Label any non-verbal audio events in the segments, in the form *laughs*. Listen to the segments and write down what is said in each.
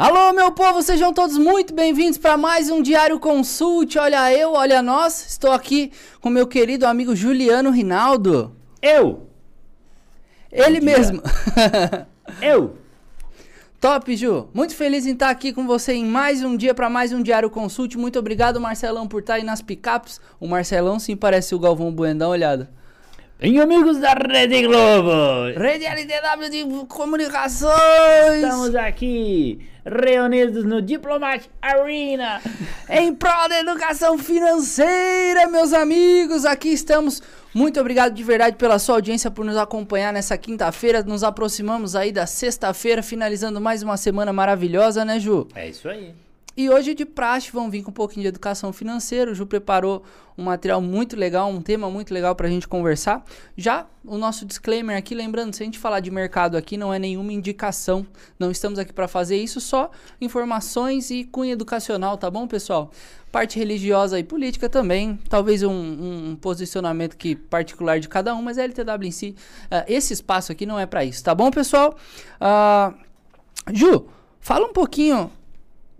Alô, meu povo, sejam todos muito bem-vindos para mais um Diário Consult. Olha eu, olha nós. Estou aqui com meu querido amigo Juliano Rinaldo. Eu! Ele mesmo. *laughs* Eu! Top, Ju. Muito feliz em estar aqui com você em mais um dia para mais um Diário Consult. Muito obrigado, Marcelão, por estar aí nas picapes. O Marcelão sim parece o Galvão Buendão, olhada. Bem, amigos da Rede Globo! Rede LTW de Comunicações. Estamos aqui reunidos no Diplomat Arena. *laughs* Em prol da educação financeira, meus amigos, aqui estamos. Muito obrigado de verdade pela sua audiência, por nos acompanhar nessa quinta-feira. Nos aproximamos aí da sexta-feira, finalizando mais uma semana maravilhosa, né, Ju? É isso aí. E hoje, de praxe, vamos vir com um pouquinho de educação financeira. O Ju preparou um material muito legal, um tema muito legal para a gente conversar. Já o nosso disclaimer aqui, lembrando, se a gente falar de mercado aqui, não é nenhuma indicação. Não estamos aqui para fazer isso, só informações e cunho educacional, tá bom, pessoal? Parte religiosa e política também, talvez um, um posicionamento que particular de cada um, mas a LTW em si, uh, esse espaço aqui não é para isso, tá bom, pessoal? Uh, Ju, fala um pouquinho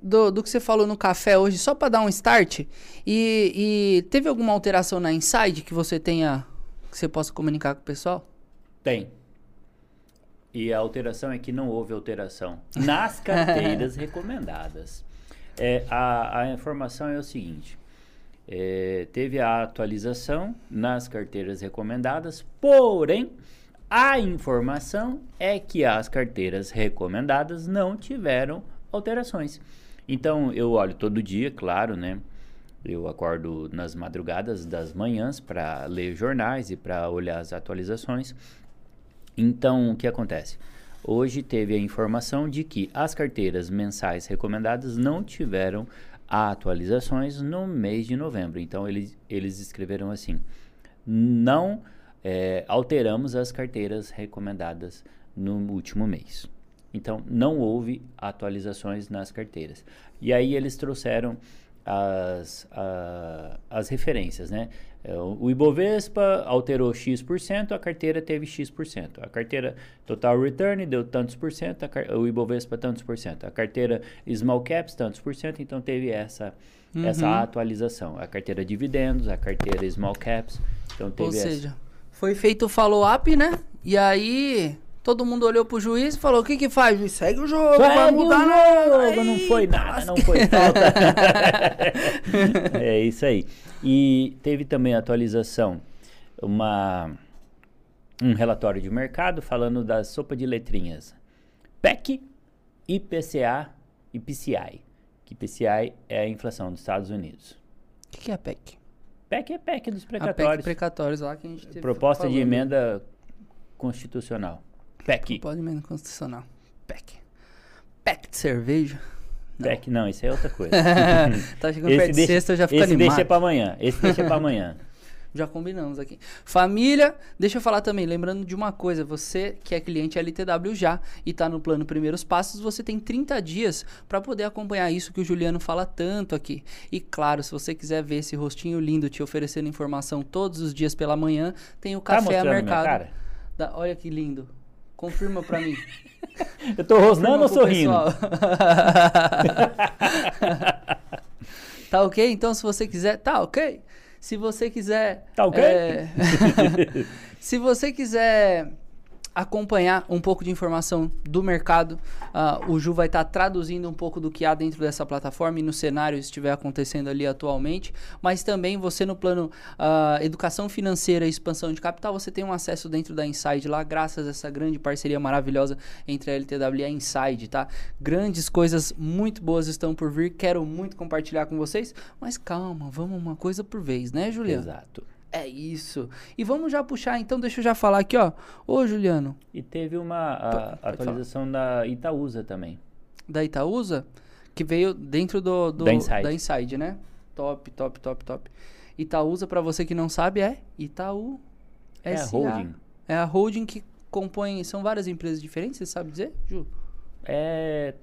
do, do que você falou no café hoje, só para dar um start. E, e teve alguma alteração na Inside que você tenha, que você possa comunicar com o pessoal? Tem. E a alteração é que não houve alteração nas *laughs* carteiras recomendadas. É, a, a informação é o seguinte: é, teve a atualização nas carteiras recomendadas, porém a informação é que as carteiras recomendadas não tiveram alterações. Então eu olho todo dia, claro, né? Eu acordo nas madrugadas das manhãs para ler jornais e para olhar as atualizações. Então, o que acontece? Hoje teve a informação de que as carteiras mensais recomendadas não tiveram atualizações no mês de novembro. Então, eles, eles escreveram assim: não é, alteramos as carteiras recomendadas no último mês. Então, não houve atualizações nas carteiras. E aí eles trouxeram as, a, as referências, né? O Ibovespa alterou X%, a carteira teve X%. A carteira Total Return deu tantos por cento, o Ibovespa tantos por cento. A carteira Small Caps tantos por cento, então teve essa, uhum. essa atualização. A carteira Dividendos, a carteira Small Caps, então teve Ou essa. seja, foi feito o follow-up, né? E aí Todo mundo olhou pro juiz e falou: o que que faz, juiz? Segue o jogo, Segue vai mudar o jogo, não foi nada, não foi falta. *laughs* é isso aí. E teve também atualização, uma, um relatório de mercado falando da sopa de letrinhas. PEC, IPCA e PCI. Que PCI é a inflação dos Estados Unidos. O que, que é PEC? PEC é PEC dos A precatórios. PEC precatórios lá que a gente teve Proposta de emenda constitucional. PEC. Pode emenda constitucional. PEC. PEC de cerveja. PEC, não, isso é outra coisa. *laughs* tá chegando perto de sexta, eu já fico esse animado. deixa pra amanhã. Esse deixa pra amanhã. *laughs* Já combinamos aqui. Família, deixa eu falar também, lembrando de uma coisa, você que é cliente LTW já e tá no plano Primeiros Passos, você tem 30 dias para poder acompanhar isso que o Juliano fala tanto aqui. E claro, se você quiser ver esse rostinho lindo te oferecendo informação todos os dias pela manhã, tem o Tá Café a Mercado. Da- olha que lindo. Confirma pra mim. *laughs* Eu tô rosnando ou sorrindo? *laughs* tá ok? Então, se você quiser, tá ok. Se você quiser. Tá ok? é, *laughs* se você quiser acompanhar um pouco de informação do mercado, ah, o Ju vai estar traduzindo um pouco do que há dentro dessa plataforma e no cenário que estiver acontecendo ali atualmente. Mas também você no plano ah, educação financeira e expansão de capital, você tem um acesso dentro da Inside lá, graças a essa grande parceria maravilhosa entre a LTW e a Inside, tá? Grandes coisas muito boas estão por vir, quero muito compartilhar com vocês, mas calma, vamos uma coisa por vez, né, Juliano? Exato. É isso. E vamos já puxar, então, deixa eu já falar aqui, ó. Ô, Juliano, E teve uma a- Pode- pode atualização da Itaúsa também. da Itaúsa, que veio dentro do, do- Da Inside. da Inside, né? Top, top, top, top. Itaúsa, pra você que não sabe, é Itaú É a holding. É a holding que compõe, são várias empresas diferentes, você sabe dizer, Ju? É,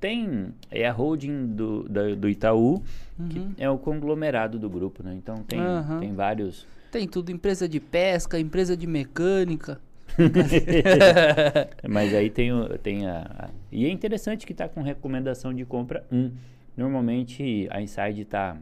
tem, é a holding do, da- do Itaú, que Uhum. é o conglomerado do grupo, né? Então tem, Aham. tem vários... Tem tudo, empresa de pesca, empresa de mecânica. *laughs* Mas aí tem, o- tem a, a- E é interessante que está com recomendação de compra 1. Normalmente a Inside está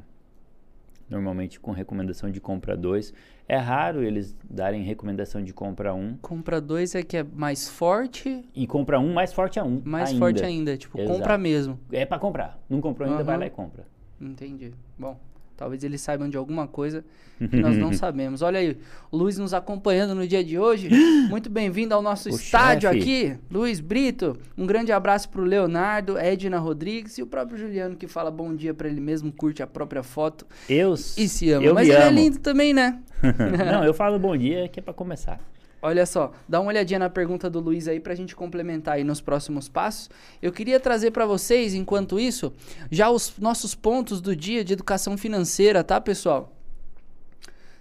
normalmente com recomendação de compra 2. É raro eles darem recomendação de compra 1. Compra dois é que é mais forte, E compra 1 mais forte a 1. mais ainda. forte ainda. Tipo, Exato. compra mesmo. É para comprar. Não comprou ainda, vai Aham. lá e compra. Entendi. Bom, talvez eles saibam de alguma coisa que nós não *laughs* sabemos. Olha aí, o Luiz nos acompanhando no dia de hoje. *gasps* Muito bem-vindo ao nosso O estádio chefe. aqui, Luiz Brito. Um grande abraço pro Leonardo, Edna Rodrigues e o próprio Juliano que fala bom dia pra ele mesmo, curte a própria foto Eu, e se ama. Mas ele é lindo também, né? *laughs* Não, eu *laughs* falo bom dia que é para começar. Olha só, dá uma olhadinha na pergunta do Luiz aí pra gente complementar aí nos próximos passos. Eu queria trazer pra vocês, enquanto isso, já os nossos pontos do dia de educação financeira, tá, pessoal?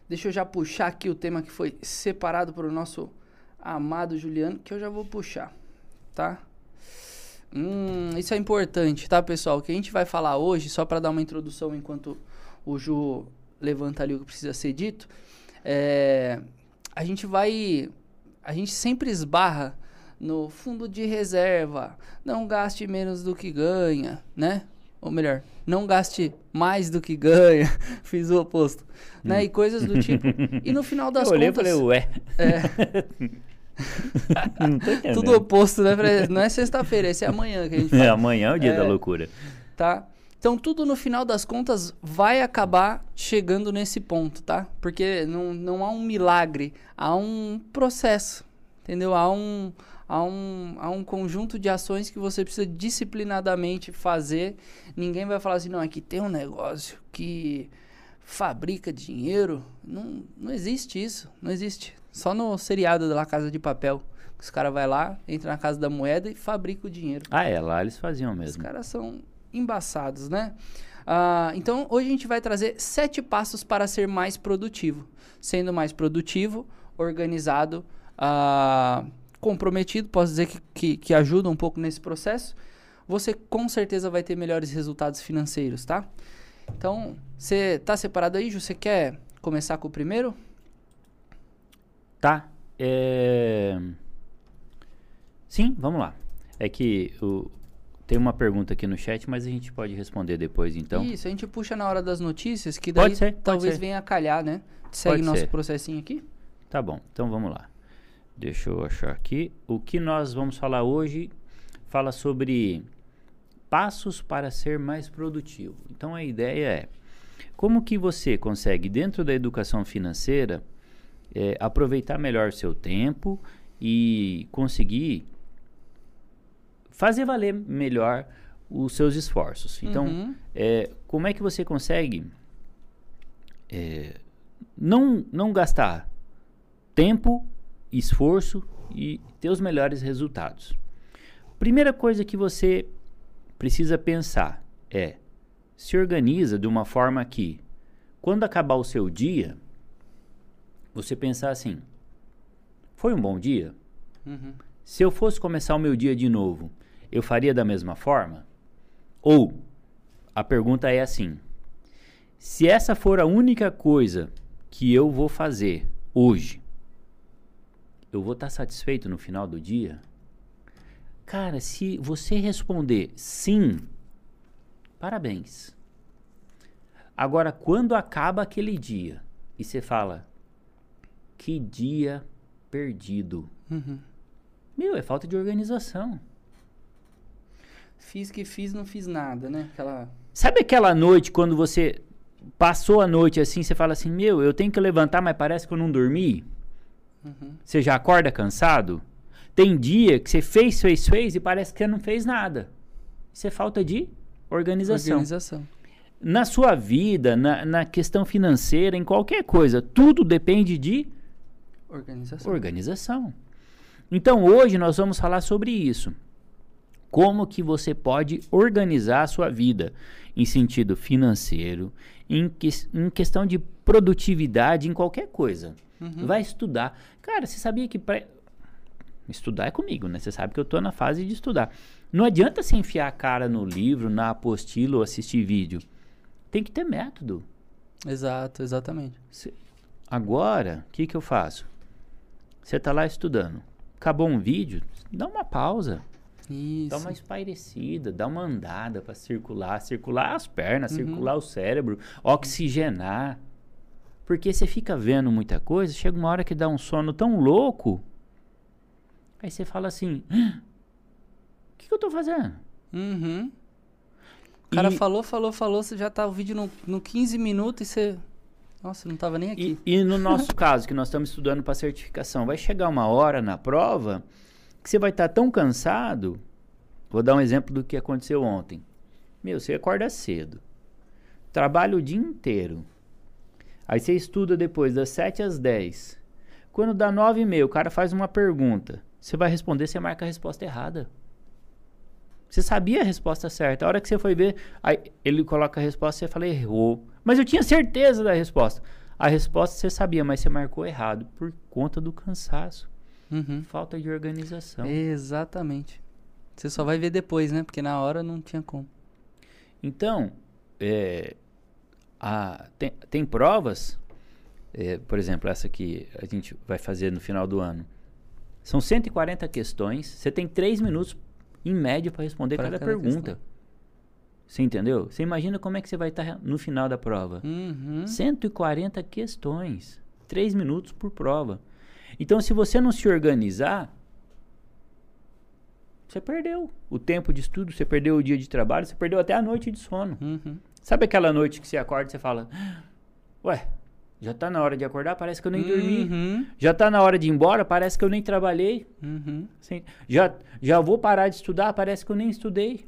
Deixa eu já puxar aqui o tema que foi separado para o nosso amado Juliano, que eu já vou puxar, tá? Hum, isso é importante, tá, pessoal? O que a gente vai falar hoje, só para dar uma introdução enquanto o Ju levanta ali o que precisa ser dito, é, a gente vai. A gente sempre esbarra no fundo de reserva. Não gaste menos do que ganha, né? Ou melhor, não gaste mais do que ganha. *laughs* Fiz o oposto. Né? E coisas do tipo. E no final das *laughs* eu olhei contas. e falei, ué. É, *laughs* tudo oposto, né? Não é sexta-feira, esse é amanhã que a gente É, fala. amanhã é o dia É. da loucura. tá? Então tudo no final das contas vai acabar chegando nesse ponto, tá? Porque não, não há um milagre, há um processo, entendeu? Há um, há, um, há um conjunto de ações que você precisa disciplinadamente fazer. Ninguém vai falar assim, não, aqui tem um negócio que fabrica dinheiro. Não, não existe isso, não existe. Só no seriado da La Casa de Papel. Os caras vai lá, entra na Casa da Moeda e fabrica o dinheiro. Ah, é, lá eles faziam Os mesmo. caras são embaçados, né? Ah, então, hoje a gente vai trazer sete passos para ser mais produtivo. Sendo mais produtivo, organizado, ah, comprometido, posso dizer que, que, que ajuda um pouco nesse processo. Você com certeza vai ter melhores resultados financeiros, tá? Então, você tá separado aí, Ju? Você quer começar com o primeiro? Tá. É... Sim, vamos lá. É que o... tem uma pergunta aqui no chat, mas a gente pode responder depois, então. Isso, a gente puxa na hora das notícias, que daí ser, talvez ser. venha a calhar, né? Segue Pode nosso ser. processinho aqui. Tá bom, então vamos lá. Deixa eu achar aqui. O que nós vamos falar hoje fala sobre passos para ser mais produtivo. Então a ideia é como que você consegue, dentro da educação financeira, eh, aproveitar melhor seu tempo e conseguir fazer valer melhor os seus esforços. Então, Uhum. é, como é que você consegue é, não, não gastar tempo, esforço e ter os melhores resultados? Primeira coisa que você precisa pensar é se organiza de uma forma que, quando acabar o seu dia, você pensar assim: foi um bom dia? Uhum. Se eu fosse começar o meu dia de novo, eu faria da mesma forma? Ou a pergunta é assim: se essa for a única coisa que eu vou fazer hoje, eu vou estar satisfeito no final do dia? Cara, se você responder sim, parabéns. Agora, quando acaba aquele dia e você fala, que dia perdido. Uhum. Meu, é falta de organização. Fiz que fiz, não fiz nada, né? Aquela. Sabe aquela noite quando você passou a noite assim, você fala assim: Meu, eu tenho que levantar, mas parece que eu não dormi? Uhum. Você já acorda cansado? Tem dia que você fez, fez, fez e parece que você não fez nada. Isso é falta de organização. Organização. Na sua vida, na, na questão financeira, em qualquer coisa, tudo depende de Organização. organização. Então hoje nós vamos falar sobre isso. Como que você pode organizar a sua vida em sentido financeiro, em, que, em questão de produtividade, em qualquer coisa. Uhum. Vai estudar. Cara, você sabia que pra... estudar é comigo, né? Você sabe que eu tô na fase de estudar. Não adianta você enfiar a cara no livro, na apostila ou assistir vídeo. Tem que ter método. Exato, exatamente. Cê- Agora, o que, que eu faço? Você tá lá estudando. Acabou um vídeo, dá uma pausa. Isso. Dá uma espairecida, dá uma andada para circular, circular as pernas, uhum. circular o cérebro, oxigenar. Porque você fica vendo muita coisa, chega uma hora que dá um sono tão louco, aí você fala assim: o que, que eu tô fazendo? Uhum. O cara e, falou, falou, falou, você já tá o vídeo no, no 15 minutos e você. Nossa, não tava nem aqui. E, e no nosso caso, que nós estamos estudando para certificação, vai chegar uma hora na prova que você vai estar tá tão cansado. Vou dar um exemplo do que aconteceu ontem. Meu, você acorda cedo, trabalha o dia inteiro. Aí você estuda depois das 7 às 10. Quando dá 9 e meia, o cara faz uma pergunta. Você vai responder, você marca a resposta errada. Você sabia a resposta certa. A hora que você foi ver, ele coloca a resposta, você fala, errou. Mas eu tinha certeza da resposta. A resposta você sabia, mas você marcou errado por conta do cansaço. Uhum. Falta de organização. Exatamente. Você só vai ver depois, né? Porque na hora não tinha como. Então, é, a, tem, tem provas, é, por exemplo, essa que a gente vai fazer no final do ano. São 140 questões, você tem 3 minutos em média para responder pra cada, cada pergunta. Questão. Você entendeu? Você imagina como é que você vai estar tá no final da prova. Uhum. 140 questões. 3 minutos por prova. Então, se você não se organizar, você perdeu o tempo de estudo, você perdeu o dia de trabalho, você perdeu até a noite de sono. Uhum. Sabe aquela noite que você acorda e você fala: Ué, já está na hora de acordar, parece que eu nem uhum. dormi. Já está na hora de ir embora, parece que eu nem trabalhei. Uhum. já, já vou parar de estudar, parece que eu nem estudei.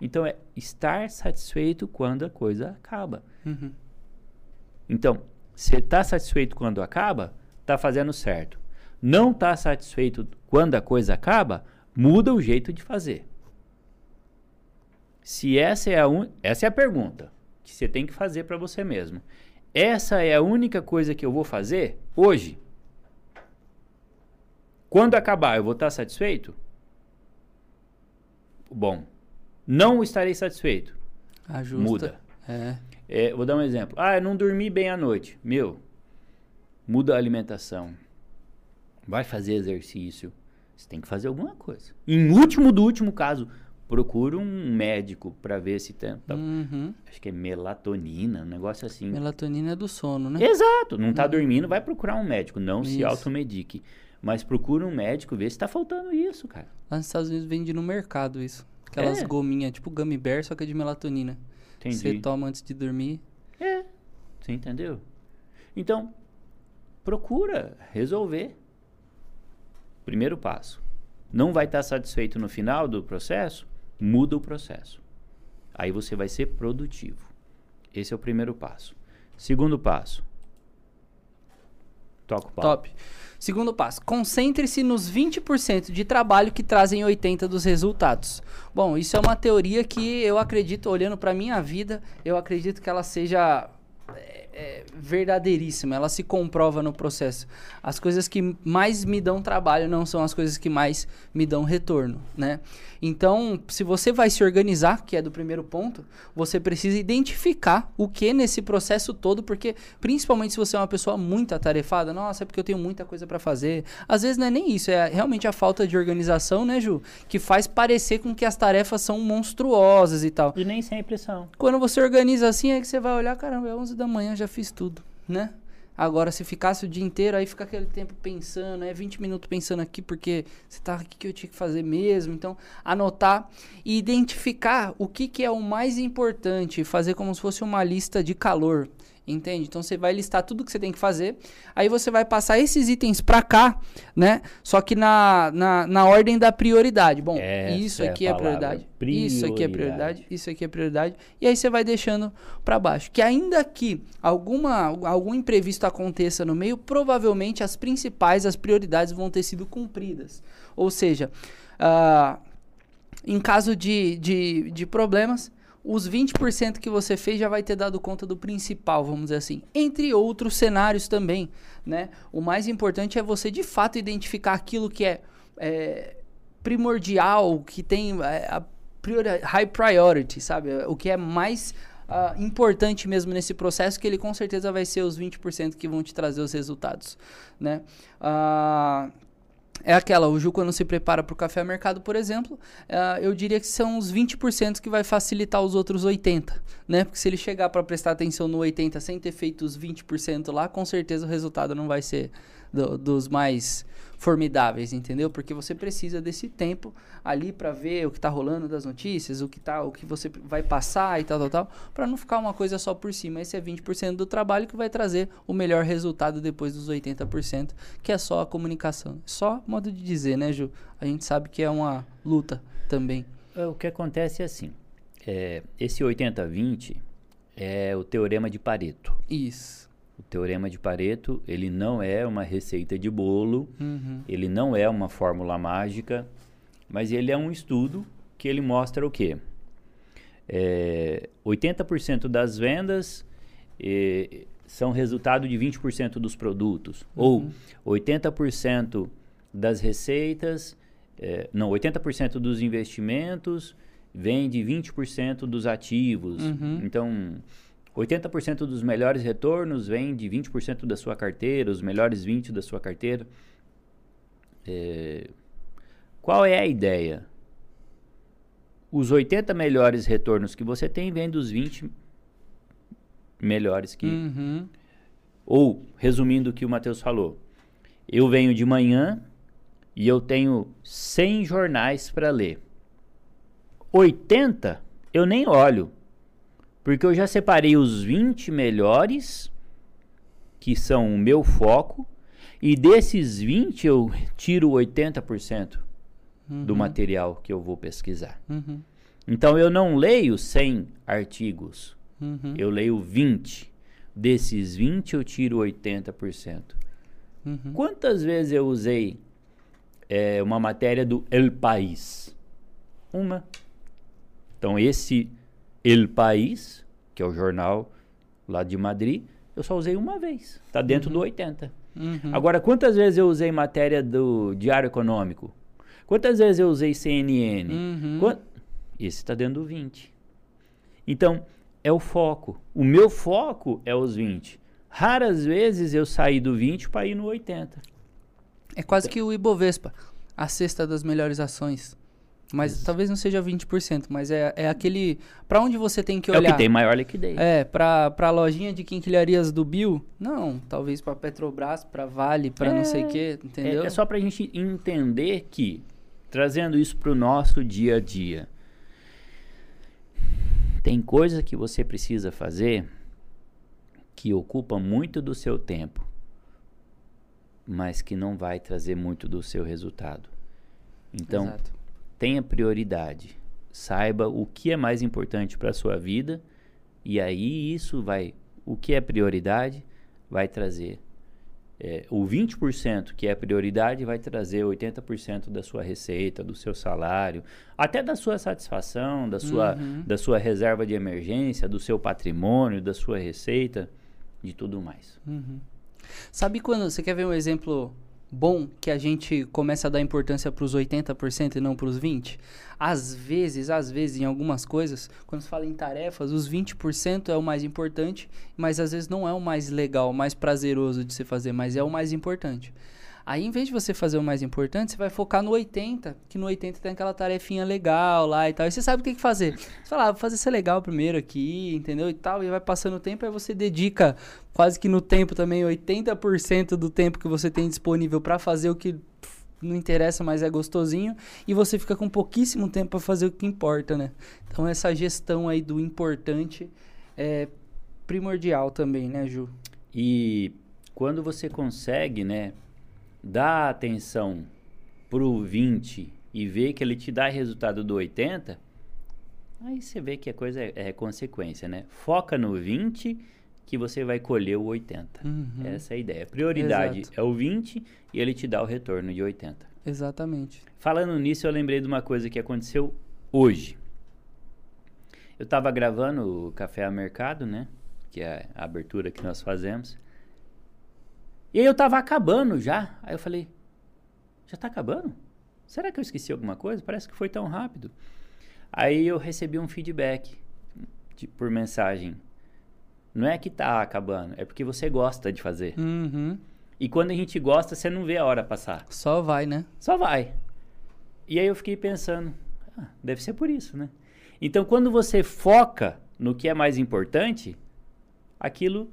Então é estar satisfeito quando a coisa acaba. Uhum. Então, você está satisfeito quando acaba, está fazendo certo. Não está satisfeito quando a coisa acaba, muda o jeito de fazer. Se essa é a un... essa é a pergunta que você tem que fazer para você mesmo essa é a única coisa que eu vou fazer hoje. Quando acabar, eu vou estar satisfeito? Bom, não estarei satisfeito. Ajusta. Muda. É. é. Vou dar um exemplo. Ah, eu não dormi bem à noite. Meu, muda a alimentação. Vai fazer exercício. Você tem que fazer alguma coisa. Em último do último caso, procura um médico para ver se tem. Tá, uhum. Acho que é melatonina, um negócio assim. Melatonina é do sono, né? Exato. Não está uhum. dormindo, vai procurar um médico. Não isso. se automedique. Mas procura um médico, ver se está faltando isso, cara. Lá nos Estados Unidos vende no mercado isso. Aquelas é. gominhas, tipo gummy bear, só que é de melatonina. Entendi. Você toma antes de dormir. É. Você entendeu? Então, procura resolver. Primeiro passo. Não vai estar satisfeito no final do processo? muda o processo. Aí você vai ser produtivo. Esse é o primeiro passo. Segundo passo. Toca o pau. Top. Segundo passo, concentre-se nos 20% de trabalho que trazem 80% dos resultados. Bom, isso é uma teoria que eu acredito, olhando para minha vida, eu acredito que ela seja é verdadeiríssima, ela se comprova no processo. As coisas que mais me dão trabalho não são as coisas que mais me dão retorno, né? Então, se você vai se organizar, que é do primeiro ponto, você precisa identificar o que nesse processo todo, porque principalmente se você é uma pessoa muito atarefada, nossa, é porque eu tenho muita coisa para fazer. Às vezes não é nem isso, é realmente a falta de organização, né, Ju, que faz parecer com que as tarefas são monstruosas e tal. E nem sempre são. Quando você organiza assim, é que você vai olhar, caramba, é 11 da manhã, já fiz tudo, né? Agora, se ficasse o dia inteiro, aí fica aquele tempo pensando, é 20 minutos pensando aqui, porque você tá aqui que eu tinha que fazer mesmo. Então, anotar e identificar o que, que é o mais importante, fazer como se fosse uma lista de calor. Entende? Então você vai listar tudo que você tem que fazer. Aí você vai passar esses itens para cá, né? Só que na, na, na ordem da prioridade. Bom, Essa isso aqui é, é prioridade, prioridade, Isso aqui é prioridade. Isso aqui é prioridade. E aí você vai deixando para baixo. Que ainda que alguma, algum imprevisto aconteça no meio, provavelmente as principais, as prioridades vão ter sido cumpridas. Ou seja, uh, em caso de, de, de problemas os 20% que você fez já vai ter dado conta do principal, vamos dizer assim. Entre outros cenários também, né? O mais importante é você de fato identificar aquilo que é, é primordial, que tem é, a priori high priority, sabe? O que é mais uh, importante mesmo nesse processo, que ele com certeza vai ser os 20% que vão te trazer os resultados, né? Uh, é aquela, o Ju quando se prepara para o café mercado, por exemplo, uh, eu diria que são os 20% que vai facilitar os outros 80%, né? Porque se ele chegar para prestar atenção no 80% sem ter feito os 20% lá, com certeza o resultado não vai ser do, dos mais formidáveis, entendeu? Porque você precisa desse tempo ali para ver o que tá rolando das notícias, o que tá, o que você vai passar e tal, tal, tal, para não ficar uma coisa só por cima. Esse é 20% do trabalho que vai trazer o melhor resultado depois dos 80%, que é só a comunicação. Só modo de dizer, né, Ju? A gente sabe que é uma luta também. É, o que acontece é assim, é, esse 80-20 é o teorema de Pareto. Isso. O teorema de Pareto, ele não é uma receita de bolo, uhum. ele não é uma fórmula mágica, mas ele é um estudo que ele mostra o quê? É, 80% das vendas é, são resultado de 20% dos produtos. Uhum. Ou 80% das receitas, é, não, 80% dos investimentos vem de 20% dos ativos. Uhum. Então, 80% dos melhores retornos vem de 20% da sua carteira, os melhores 20% da sua carteira. É, qual é a ideia? Os 80 melhores retornos que você tem vêm dos 20 melhores que. Uhum. Ou, resumindo o que o Matheus falou, eu venho de manhã e eu tenho 100 jornais para ler. 80 eu nem olho porque eu já separei os 20 melhores, que são o meu foco, e desses 20 eu tiro 80% uhum. do material que eu vou pesquisar. Uhum. Então eu não leio 100 artigos, uhum. eu leio 20. Desses 20 eu tiro 80%. Uhum. Quantas vezes eu usei é, uma matéria do El País? Uma. Então esse El País, que é o jornal lá de Madrid, eu só usei uma vez. Está dentro uhum. do 80. Uhum. Agora, quantas vezes eu usei matéria do Diário Econômico? Quantas vezes eu usei CNN? Uhum. Quant... Esse está dentro do 20. Então, é o foco. O meu foco é os 20. Raras vezes eu saí do 20 para ir no 80. É quase então, que o Ibovespa, a cesta das melhores ações. Mas Isso. talvez não seja 20%, mas é, é aquele. Para onde você tem que olhar? É o que tem maior liquidez. É, para a lojinha de quinquilharias do Bill? Não, talvez para Petrobras, para Vale, para é, não sei o quê, entendeu? É, é só para a gente entender que, trazendo isso para o nosso dia a dia, tem coisa que você precisa fazer que ocupa muito do seu tempo, mas que não vai trazer muito do seu resultado. Então. Exato tenha prioridade. Saiba o que é mais importante para a sua vida e aí isso vai, o que é prioridade, vai trazer é, o 20% que é prioridade vai trazer 80% da sua receita, do seu salário, até da sua satisfação, da sua, uhum. da sua reserva de emergência, do seu patrimônio, da sua receita, de tudo mais. Uhum. Sabe quando você quer ver um exemplo bom que a gente começa a dar importância para os 80% e não para os 20%? Às vezes, às vezes, em algumas coisas, quando se fala em tarefas, os 20% é o mais importante, mas às vezes não é o mais legal, o mais prazeroso de se fazer, mas é o mais importante. Aí, em vez de você fazer o mais importante, você vai focar no 80, que no 80 tem aquela tarefinha legal lá e tal. E você sabe o que que fazer. Você fala, ah, vou fazer ser legal primeiro aqui, entendeu? E tal. E vai passando o tempo, aí você dedica quase que no tempo também 80% do tempo que você tem disponível para fazer o que não interessa, mas é gostosinho. E você fica com pouquíssimo tempo para fazer o que importa, né? Então, essa gestão aí do importante é primordial também, né, Ju? E quando você consegue, né, dá atenção pro 20 e vê que ele te dá resultado do 80, aí você vê que a coisa é, é consequência, né? Foca no 20 que você vai colher o 80. Uhum. Essa é a ideia. Prioridade Exato. é o 20 e ele te dá o retorno de 80. Exatamente. Falando nisso, eu lembrei de uma coisa que aconteceu hoje. Eu estava gravando o Café a Mercado, né? Que é a abertura que nós fazemos. E aí eu tava acabando já. Aí eu falei, já tá acabando? Será que eu esqueci alguma coisa? Parece que foi tão rápido. Aí eu recebi um feedback. de- por mensagem, não é que tá acabando, é porque você gosta de fazer. Uhum. E quando a gente gosta, você não vê a hora passar. Só vai, né? Só vai. E aí eu fiquei pensando, ah, deve ser por isso, né? Então, quando você foca no que é mais importante, aquilo,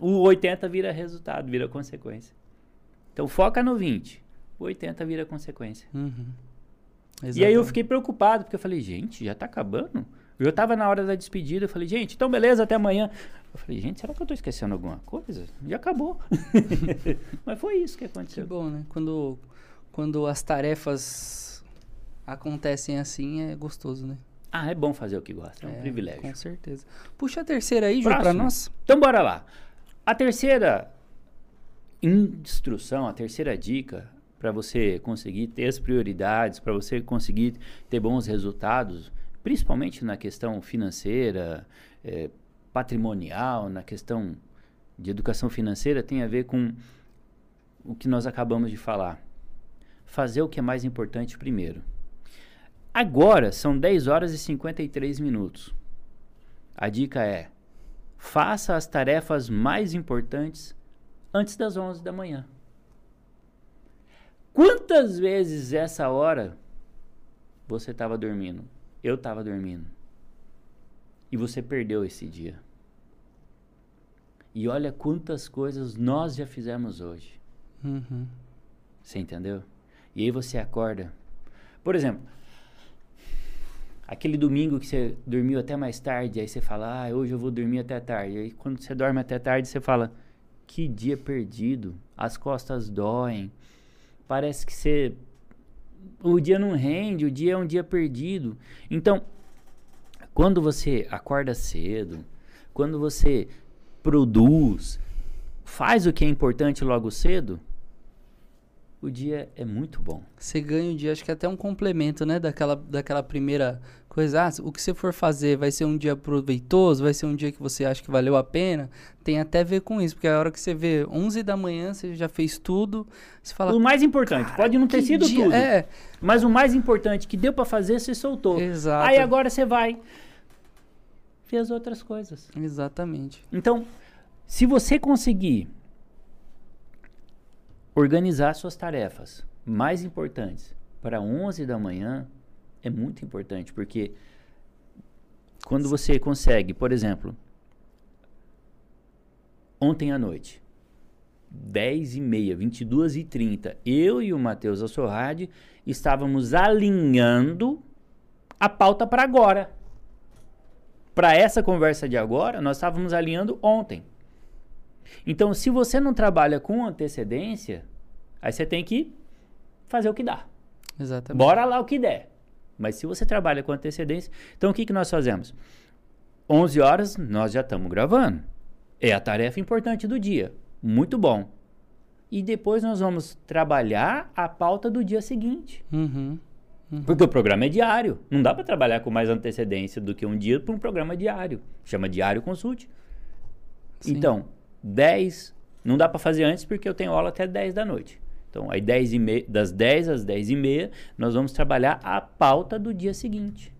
o 80 vira resultado, vira consequência. Então, foca no 20, o 80 vira consequência. Uhum. E aí eu fiquei preocupado, porque eu falei, gente, já tá acabando? Eu tava na hora da despedida, eu falei, gente, então beleza, até amanhã. Eu falei, gente, será que eu tô esquecendo alguma coisa? Já acabou. *laughs* Mas foi isso que Que aconteceu. bom, né? Quando, quando as tarefas acontecem assim, é gostoso, né? Ah, é bom fazer o que gosta, é um É, privilégio. Com certeza. Puxa a terceira aí, Ju, pra nós. Então bora lá. A terceira instrução, a terceira dica para você conseguir ter as prioridades, para você conseguir ter bons resultados, principalmente na questão financeira, eh, patrimonial, na questão de educação financeira, tem a ver com o que nós acabamos de falar. Fazer o que é mais importante primeiro. Agora são 10 horas e 53 minutos. A dica é: faça as tarefas mais importantes antes das 11 da manhã. Quantas vezes essa hora você estava dormindo? Eu estava dormindo. E você perdeu esse dia. E olha quantas coisas nós já fizemos hoje. Uhum. Você entendeu? E aí você acorda. Por exemplo, aquele domingo que você dormiu até mais tarde, aí você fala, ah, hoje eu vou dormir até tarde. Aí quando você dorme até tarde, você fala, que dia perdido. As costas doem. Parece que você. O dia não rende, o dia é um dia perdido. Então, quando você acorda cedo, quando você produz, faz o que é importante logo cedo, o dia é muito bom. Você ganha o dia, acho que é até um complemento, né? Daquela, daquela primeira coisa. Ah, o que você for fazer vai ser um dia proveitoso, vai ser um dia que você acha que valeu a pena. Tem até a ver com isso, porque a hora que você vê 11 da manhã, você já fez tudo. Você fala. O mais importante, "Cara, pode não ter sido dia-" tudo, É, mas o mais importante que deu pra fazer, você soltou. exato. Aí agora você vai as outras coisas. Exatamente. Então, se você conseguir organizar suas tarefas mais importantes para 11 da manhã, é muito importante, porque quando você consegue, por exemplo, ontem à noite, 10 e meia, 22 e 30, eu e o Matheus Assorrade estávamos alinhando a pauta para agora. Para essa conversa de agora, nós estávamos alinhando ontem. Então, se você não trabalha com antecedência, aí você tem que fazer o que dá. Exatamente. Bora lá o que der. Mas se você trabalha com antecedência, então o que, que nós fazemos? 11 horas nós já estamos gravando. É a tarefa importante do dia. Muito bom. E depois nós vamos trabalhar a pauta do dia seguinte. Uhum. Porque o programa é diário. Não dá para trabalhar com mais antecedência do que um dia para um programa diário. Chama Diário Consulte. Sim. Então, 10, não dá para fazer antes porque eu tenho aula até 10 da noite. Então, aí 10 e meia, das 10 às 10 e meia, nós vamos trabalhar a pauta do dia seguinte.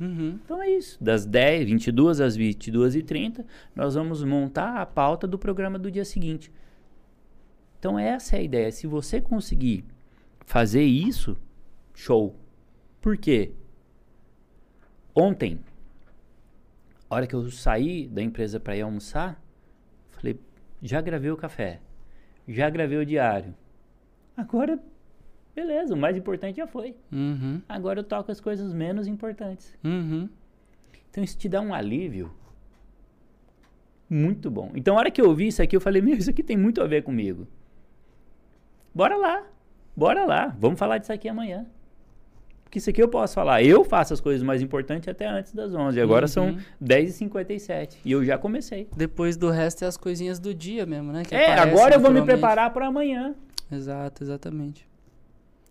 Uhum. Então é isso. Das 10, 22 às 22 e 30, nós vamos montar a pauta do programa do dia seguinte. Então essa é a ideia. Se você conseguir fazer isso, show. Por quê? Ontem, a hora que eu saí da empresa para ir almoçar, falei, já gravei o café, já gravei o diário. Agora, beleza, o mais importante já foi. Uhum. Agora eu toco as coisas menos importantes. Uhum. Então isso te dá um alívio muito bom. Então, a hora que eu ouvi isso aqui, eu falei, meu, isso aqui tem muito a ver comigo. Bora lá, bora lá, vamos falar disso aqui amanhã. Porque isso aqui eu posso falar. Eu faço as coisas mais importantes até antes das 11. Agora são Uhum. 10h57. E eu já comecei. Depois do resto é as coisinhas do dia mesmo, né? que é, agora eu vou me preparar para amanhã. Exato, exatamente.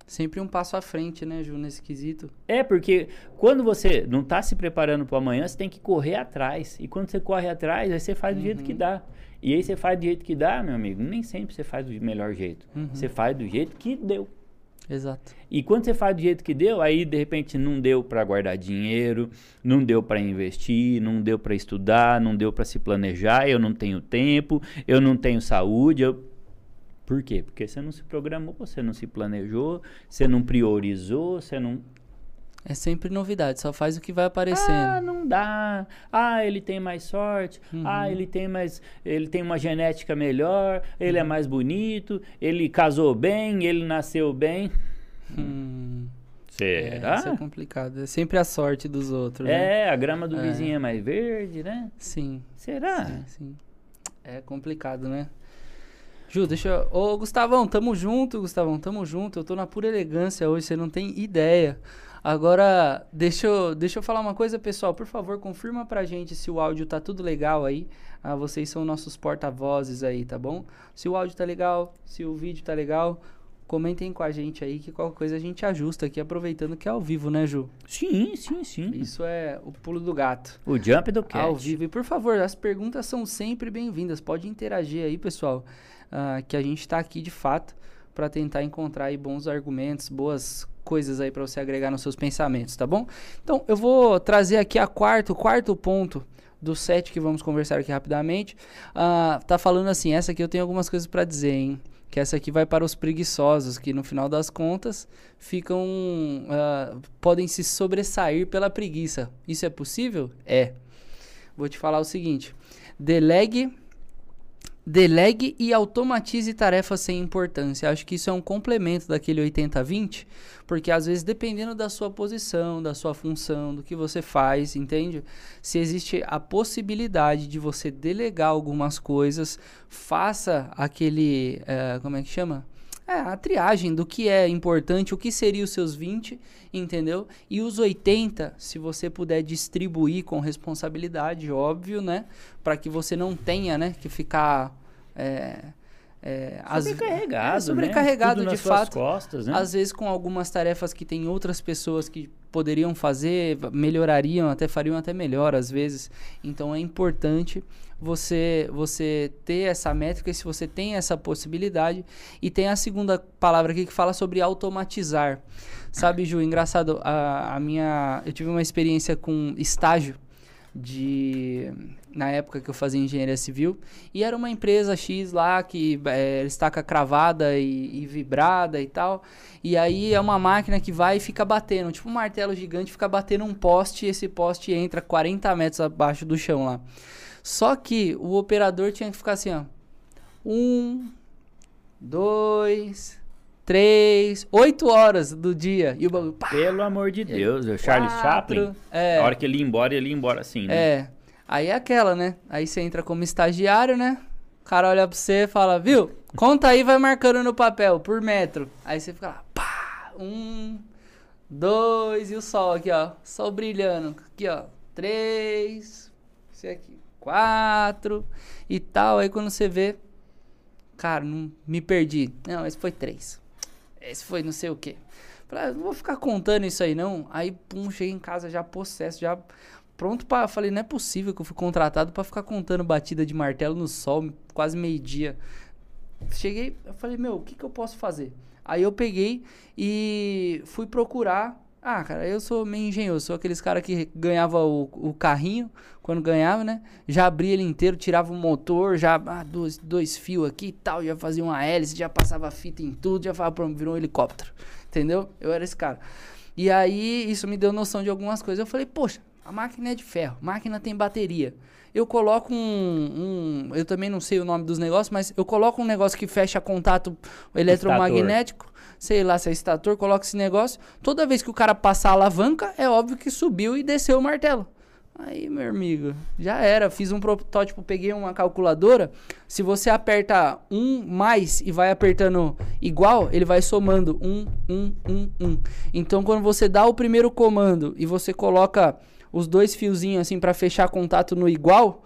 Sempre um passo à frente, né, Ju, nesse quesito. É, porque quando você não está se preparando para amanhã, você tem que correr atrás. E quando você corre atrás, aí você faz do jeito que Uhum. dá. E aí você faz do jeito que dá, meu amigo. Nem sempre você faz do melhor jeito. Uhum. Você faz do jeito que deu. Exato. E quando você faz do jeito que deu, aí de repente não deu para guardar dinheiro, não deu para investir, não deu para estudar, não deu para se planejar, eu não tenho tempo, eu não tenho saúde, eu... Por quê? Porque você não se programou, você não se planejou, você não priorizou, você não é sempre novidade, só faz o que vai aparecendo. Ah, não dá. Ah, ele tem mais sorte. Uhum. Ah, ele tem mais, ele tem uma genética melhor, ele é uhum. é mais bonito, ele casou bem, ele nasceu bem. Hum. Será? É, isso é complicado. É sempre a sorte dos outros. Né? É, né? a grama do é. vizinho é mais verde, né? Sim. Será? Sim, sim. É complicado, né? Ju, deixa eu... Ô, Gustavão, tamo junto, Gustavão, tamo junto. Eu tô na pura elegância hoje, você não tem ideia. Agora, deixa eu, deixa eu falar uma coisa, pessoal. Por favor, confirma pra gente se o áudio tá tudo legal aí. Ah, vocês são nossos porta-vozes aí, tá bom? Se o áudio tá legal, se o vídeo tá legal, comentem com a gente aí que qualquer coisa a gente ajusta aqui, aproveitando que é ao vivo, né, Ju? Sim, sim, sim. Isso é o pulo do gato. O jump do cat. Ao vivo. E por favor, as perguntas são sempre bem-vindas. Pode interagir aí, pessoal, uh, que a gente tá aqui de fato para tentar encontrar aí bons argumentos, boas coisas aí para você agregar nos seus pensamentos, tá bom? Então, eu vou trazer aqui a quarto, quarto ponto do set que vamos conversar aqui rapidamente. Uh, tá falando assim, essa aqui eu tenho algumas coisas para dizer, hein? Que essa aqui vai para os preguiçosos, que no final das contas ficam. Uh, podem se sobressair pela preguiça. Isso é possível? É. Vou te falar o seguinte: delegue Delegue e automatize tarefas sem importância. Acho que isso é um complemento daquele 80-20, porque às vezes, dependendo da sua posição, da sua função, do que você faz, entende? Se existe a possibilidade de você delegar algumas coisas, faça aquele. Uh, como é que chama? É, a triagem do que é importante, o que seria os seus 20, entendeu? E os 80, se você puder distribuir com responsabilidade, óbvio, né? Para que você não tenha, né, que ficar é, é, sobrecarregado, as, é, sobrecarregado né? de fato. Costas, né? Às vezes com algumas tarefas que tem outras pessoas que poderiam fazer, melhorariam, até fariam até melhor às vezes. Então é importante você você ter essa métrica se você tem essa possibilidade. E tem a segunda palavra aqui que fala sobre automatizar. Sabe, Ju, engraçado, a, a minha. Eu tive uma experiência com estágio de na época que eu fazia engenharia civil e era uma empresa X lá que é, estaca cravada e, e, vibrada e tal e aí é uma máquina que vai e fica batendo tipo um martelo gigante fica batendo um poste e esse poste entra 40 metros abaixo do chão lá só que o operador tinha que ficar assim, ó. Um, dois, três, oito horas do dia. E o bagulho. Pá, Pelo amor de Deus, o Charles Chaplin. É, a hora que ele ia embora, ele ia embora assim, né? É. Aí é aquela, né? Aí você entra como estagiário, né? O cara olha pra você e fala, viu? Conta aí, vai marcando no papel, por metro. Aí você fica lá, pá, um, dois, e o sol aqui, ó. Sol brilhando. Aqui, ó. Três. Esse aqui quatro e tal. Aí quando você vê, cara, não me perdi. Não, esse foi três. Esse foi não sei o que. Falei, ah, não vou ficar contando isso aí não. Aí, pum, cheguei em casa já possesso, já pronto para Falei, não é possível que eu fui contratado para ficar contando batida de martelo no sol, quase meio-dia. Cheguei, eu falei, meu, o que, que eu posso fazer? Aí eu peguei e fui procurar ah, cara, eu sou meio engenhoso, sou aqueles cara que ganhava o, o carrinho, quando ganhava, né? Já abria ele inteiro, tirava o motor, já ah, dois, dois fios aqui e tal, já fazia uma hélice, já passava fita em tudo, já falava, pronto, virou um helicóptero. Entendeu? Eu era esse cara. E aí, isso me deu noção de algumas coisas. Eu falei, poxa, a máquina é de ferro, máquina tem bateria. Eu coloco um, um, Eu também não sei o nome dos negócios, mas eu coloco um negócio que fecha contato eletromagnético sei lá se é estator, coloca esse negócio. Toda vez que o cara passar a alavanca, é óbvio que subiu e desceu o martelo. Aí, meu amigo, já era. Fiz um protótipo, peguei uma calculadora. Se você aperta um mais e vai apertando igual, ele vai somando um, um, um, um. Então, quando você dá o primeiro comando e você coloca os dois fiozinhos assim para fechar contato no igual,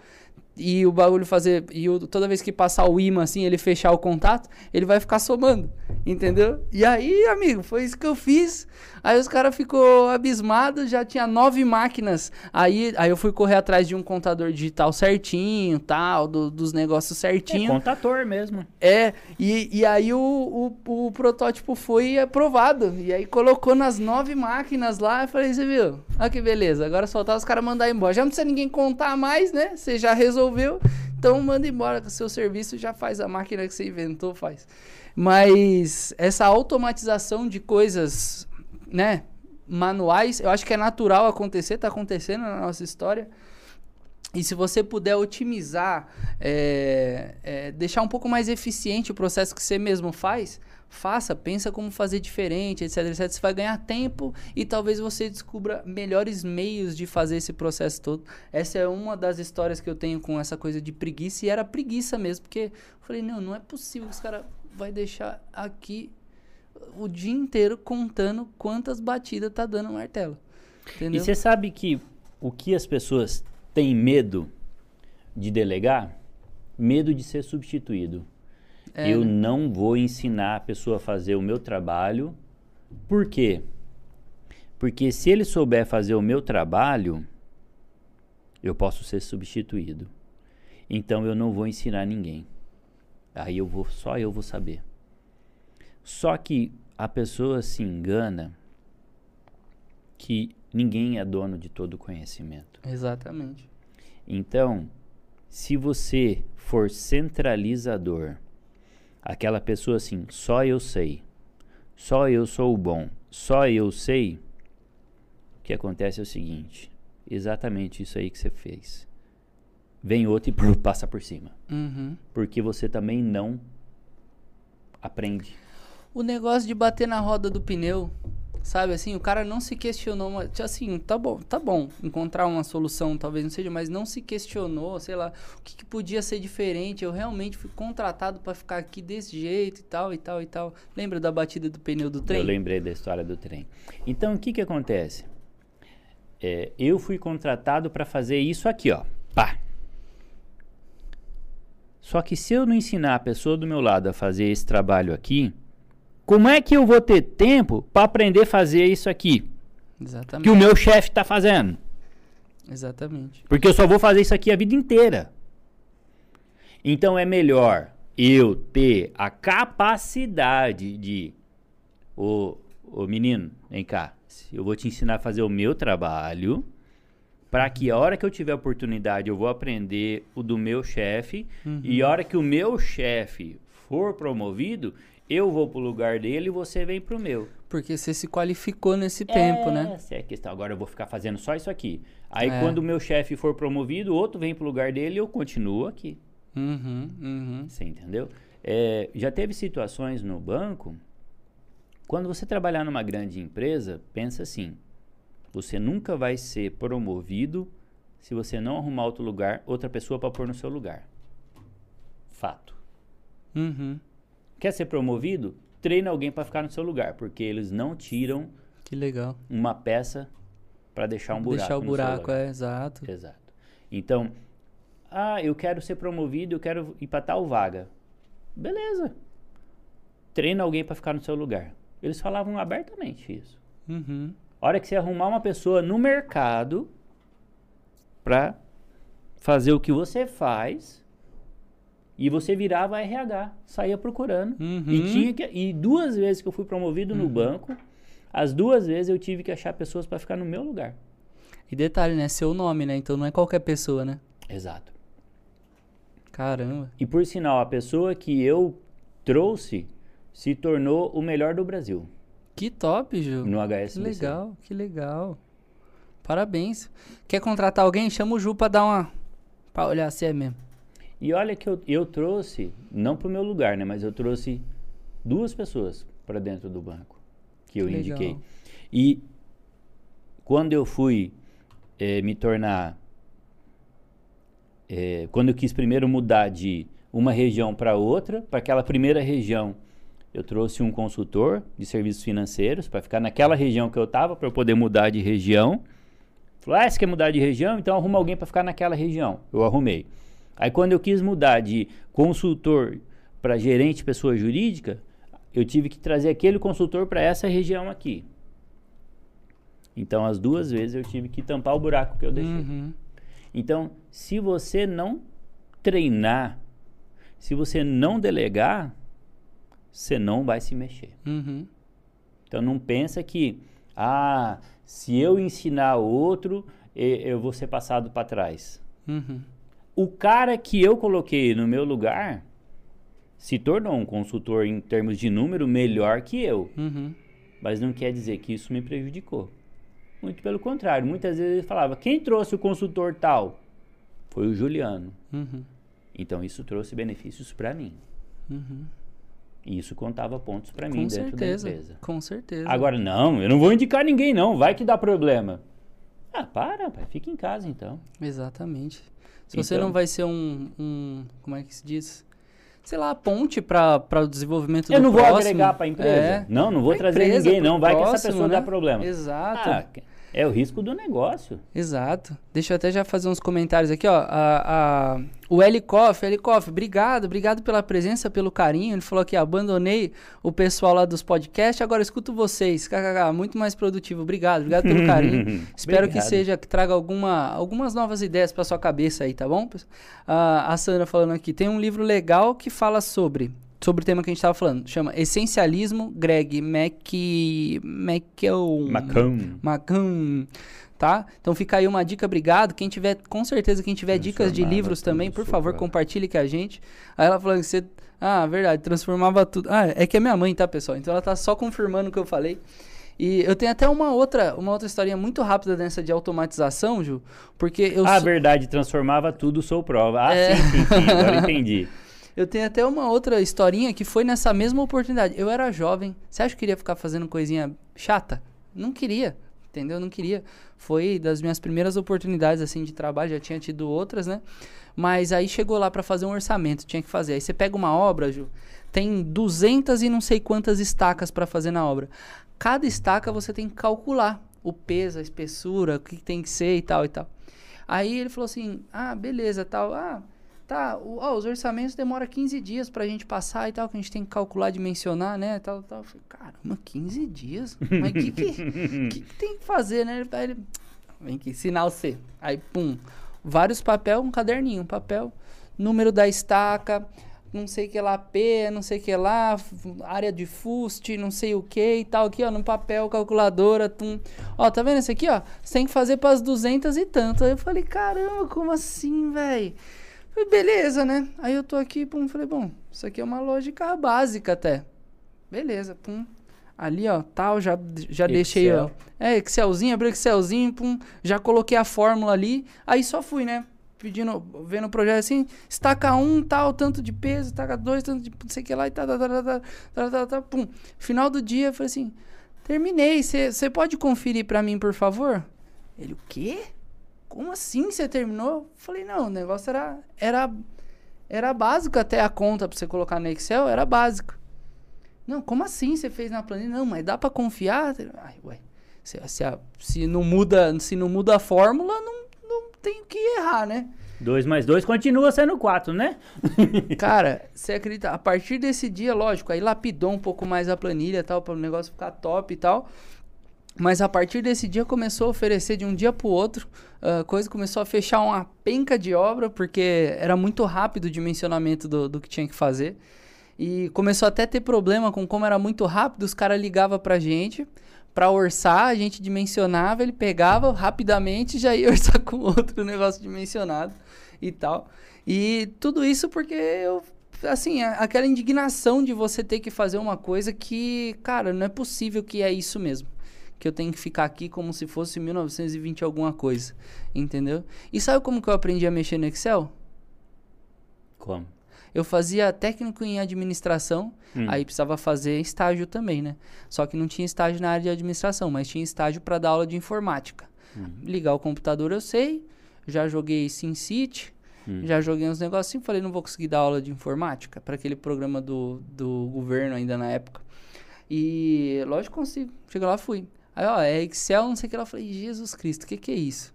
e o bagulho fazer. E o, toda vez que passar o imã assim, ele fechar o contato, ele vai ficar somando. Entendeu? E aí, amigo, foi isso que eu fiz. Aí os caras ficou abismados, já tinha nove máquinas. Aí, aí eu fui correr atrás de um contador digital certinho, tal, do, dos negócios certinho. É contador mesmo. É, e, e aí o, o, o protótipo foi aprovado. E aí colocou nas nove máquinas lá. Eu falei, você viu? Olha que beleza. Agora soltar os caras mandar embora. Já não precisa ninguém contar mais, né? Você já resolveu. Então manda embora com o seu serviço, já faz a máquina que você inventou, faz. Mas essa automatização de coisas né, manuais, eu acho que é natural acontecer, tá acontecendo na nossa história. E se você puder otimizar, é, é, deixar um pouco mais eficiente o processo que você mesmo faz, faça, pensa como fazer diferente, etc, etc. Você vai ganhar tempo e talvez você descubra melhores meios de fazer esse processo todo. Essa é uma das histórias que eu tenho com essa coisa de preguiça e era preguiça mesmo, porque eu falei, não, não é possível que os caras vai deixar aqui o dia inteiro contando quantas batidas tá dando o martelo. Entendeu? E você sabe que o que as pessoas têm medo de delegar? Medo de ser substituído. É, eu né? não vou ensinar a pessoa a fazer o meu trabalho. Por quê? Porque se ele souber fazer o meu trabalho, eu posso ser substituído. Então eu não vou ensinar ninguém. Aí eu vou, só eu vou saber. Só que a pessoa se engana que ninguém é dono de todo o conhecimento. Exatamente. Então, se você for centralizador, aquela pessoa assim, só eu sei, só eu sou o bom, só eu sei, o que acontece é o seguinte: exatamente isso aí que você fez. Vem outro e *laughs* passa por cima. Uhum. Porque você também não aprende. O negócio de bater na roda do pneu, sabe assim, o cara não se questionou, mas assim, tá bom, tá bom, encontrar uma solução talvez não seja, mas não se questionou, sei lá, o que, que podia ser diferente. Eu realmente fui contratado para ficar aqui desse jeito e tal e tal e tal. Lembra da batida do pneu do trem? Eu lembrei da história do trem. Então, o que que acontece? É, eu fui contratado para fazer isso aqui, ó. Pá. Só que se eu não ensinar a pessoa do meu lado a fazer esse trabalho aqui, como é que eu vou ter tempo para aprender a fazer isso aqui? Exatamente. Que o meu chefe está fazendo. Exatamente. Porque eu só vou fazer isso aqui a vida inteira. Então é melhor eu ter a capacidade de. Ô, ô menino, vem cá. Eu vou te ensinar a fazer o meu trabalho. Para que a hora que eu tiver oportunidade eu vou aprender o do meu chefe. Uhum. E a hora que o meu chefe for promovido, eu vou pro lugar dele e você vem pro meu. Porque você se qualificou nesse é, tempo, né? Essa é a questão. Agora eu vou ficar fazendo só isso aqui. Aí é. quando o meu chefe for promovido, outro vem pro lugar dele e eu continuo aqui. Uhum, uhum. Você entendeu? É, já teve situações no banco. Quando você trabalhar numa grande empresa, pensa assim: você nunca vai ser promovido se você não arrumar outro lugar, outra pessoa para pôr no seu lugar. Fato. Uhum. Quer ser promovido? Treina alguém para ficar no seu lugar, porque eles não tiram que legal. uma peça para deixar um buraco. Deixar o buraco, é exato. Exato. Então, ah, eu quero ser promovido, eu quero ir para tal vaga. Beleza. Treina alguém para ficar no seu lugar. Eles falavam abertamente isso. Uhum. A hora que você arrumar uma pessoa no mercado para fazer o que você faz, e você virava RH, saía procurando. Uhum. E, tinha que, e duas vezes que eu fui promovido uhum. no banco, as duas vezes eu tive que achar pessoas para ficar no meu lugar. E detalhe, né? Seu nome, né? Então não é qualquer pessoa, né? Exato. Caramba. E por sinal, a pessoa que eu trouxe se tornou o melhor do Brasil. Que top, Ju. No HSBC. Que legal, que legal. Parabéns. Quer contratar alguém? Chama o Ju pra dar uma. pra olhar se é mesmo. E olha que eu, eu trouxe, não para o meu lugar, né? Mas eu trouxe duas pessoas para dentro do banco que eu indiquei. E quando eu fui é, me tornar. É, quando eu quis primeiro mudar de uma região para outra, para aquela primeira região, eu trouxe um consultor de serviços financeiros para ficar naquela região que eu estava, para eu poder mudar de região. Falou: Ah, você quer mudar de região? Então arruma alguém para ficar naquela região. Eu arrumei. Aí quando eu quis mudar de consultor para gerente pessoa jurídica, eu tive que trazer aquele consultor para essa região aqui. Então, as duas vezes eu tive que tampar o buraco que eu deixei. Uhum. Então, se você não treinar, se você não delegar, você não vai se mexer. Uhum. Então, não pensa que, ah, se eu ensinar outro, eu vou ser passado para trás. Uhum. O cara que eu coloquei no meu lugar se tornou um consultor em termos de número melhor que eu. Uhum. Mas não quer dizer que isso me prejudicou. Muito pelo contrário. Muitas vezes ele falava: quem trouxe o consultor tal? Foi o Juliano. Uhum. Então isso trouxe benefícios para mim. Uhum. E isso contava pontos para mim dentro certeza. da empresa. Com certeza. Agora, não, eu não vou indicar ninguém, não. Vai que dá problema. Ah, para, pai. Fica em casa então. Exatamente. Se você Então- não vai ser um, um. Como é que se diz? Sei lá, ponte para o desenvolvimento Eu do não vou próximo. agregar para a empresa. É. Não, não vou trazer empresa, ninguém, não. Vai que essa próximo, pessoa né? dá problema. Exato. Ah, é o risco do negócio. Exato. Deixa eu até já fazer uns comentários aqui, ó. A, a, o Elikoff, Elikoff, obrigado, obrigado pela presença, pelo carinho. Ele falou que abandonei o pessoal lá dos podcasts, agora escuto vocês. KKK, muito mais produtivo. Obrigado, obrigado pelo carinho. *laughs* Espero que Obrigado. seja, que traga alguma, algumas novas ideias para sua cabeça aí, tá bom? Ah, a Sandra falando aqui, tem um livro legal que fala sobre sobre o tema que a gente estava falando. Chama Essencialismo, Greg Mac... Macão. Macão. Tá? Então fica aí uma dica, obrigado. Quem tiver, com certeza, quem tiver dicas de livros também, por favor, sopa. compartilhe com a gente. Aí ela falando que você. Ah, verdade, transformava tudo. Ah, é que é minha mãe, tá, pessoal? Então ela tá só confirmando o que eu falei. E eu tenho até uma outra, uma outra historinha muito rápida dessa de automatização, Ju, porque eu Ah, sou- verdade, transformava tudo, sou prova. Ah, É. sim, sim, sim, agora *laughs* entendi. Eu tenho até uma outra historinha que foi nessa mesma oportunidade. Eu era jovem. Você acha que queria ficar fazendo coisinha chata? Não queria, entendeu? Não queria. Foi das minhas primeiras oportunidades assim de trabalho, já tinha tido outras, né? Mas aí chegou lá para fazer um orçamento, tinha que fazer. Aí você pega uma obra, Ju, tem 200 e não sei quantas estacas para fazer na obra. Cada estaca você tem que calcular o peso, a espessura, o que tem que ser e tal e tal. Aí ele falou assim: "Ah, beleza, tal. Ah, Tá, o- ó, os orçamentos demoram 15 dias pra gente passar e tal, que a gente tem que calcular, dimensionar, né? Tal, tal. Eu falei, caramba, 15 dias? Mas o que, *laughs* que, que tem que fazer, né? Ele, aí ele, vem aqui, sinal C. Aí, pum, vários papel, um caderninho, um papel, número da estaca, não sei o que lá, P, não sei o que lá, área de fuste, não sei o que e tal, aqui, ó, no papel, calculadora, tum. Ó, tá vendo esse aqui, ó? Você tem que fazer pras 200 e tanto. Aí eu falei, caramba, como assim, velho? Falei, beleza, né? Aí eu tô aqui, pum, falei, bom, isso aqui é uma lógica básica até. Beleza, pum. Ali, ó, tal, já, já deixei, ó. É, Excelzinho, abri o Excelzinho, pum, já coloquei a fórmula ali. Aí só fui, né? Pedindo, vendo o projeto assim, estaca um, tal, tanto de peso, estaca dois, tanto de não sei o que lá, e tal, tal, tal, tal, tal, tal, tal, pum. Final do dia, eu falei assim, terminei, você pode conferir pra mim, por favor? Ele, o quê? Como assim você terminou? Falei, não, o negócio era, era, era básico até a conta pra você colocar no Excel, era básico. Não, como assim você fez na planilha? Não, mas dá pra confiar? Ai, ué, se, se, a- se não muda, se não muda a fórmula, não, não tem o que errar, né? 2 mais 2 continua sendo 4, né? *laughs* Cara, você acredita? A partir desse dia, lógico, aí lapidou um pouco mais a planilha tal, para o negócio ficar top e tal. Mas a partir desse dia começou a oferecer de um dia pro outro, a coisa começou a fechar uma penca de obra, porque era muito rápido o dimensionamento do, do que tinha que fazer. E começou até a ter problema com como era muito rápido, os caras ligavam pra gente pra orçar, a gente dimensionava, ele pegava rapidamente já ia *laughs* orçar com outro negócio dimensionado e tal. E tudo isso porque eu assim, aquela indignação de você ter que fazer uma coisa que, cara, não é possível que é isso mesmo. Que eu tenho que ficar aqui como se fosse 1920 alguma coisa, entendeu? E sabe como que eu aprendi a mexer no Excel? Como? Eu fazia técnico em administração, Hum. aí precisava fazer estágio também, né? Só que não tinha estágio na área de administração, mas tinha estágio para dar aula de informática. Hum. Ligar o computador eu sei, já joguei SimCity, Hum. já joguei uns negocinhos, falei, não vou conseguir dar aula de informática para aquele programa do, do governo ainda na época. E lógico consigo. Chega lá, fui. Aí, ó, é Excel, não sei o que lá. Eu falei, Jesus Cristo, o que que é isso?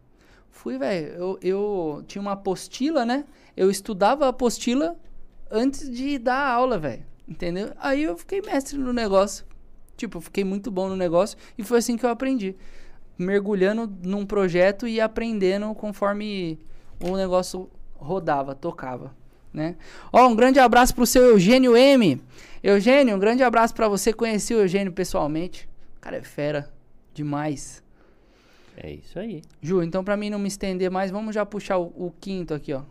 Fui, velho. Eu, eu tinha uma apostila, né? Eu estudava a apostila antes de dar aula, velho. Entendeu? Aí eu fiquei mestre no negócio. Tipo, eu fiquei muito bom no negócio e foi assim que eu aprendi. Mergulhando num projeto e aprendendo conforme o negócio rodava, tocava, né? Ó, um grande abraço pro seu Eugênio M. Eugênio, um grande abraço para você. Conheci o Eugênio pessoalmente. O cara é fera demais. É isso aí. Ju, então para mim não me estender mais, vamos já puxar o, o quinto aqui, ó.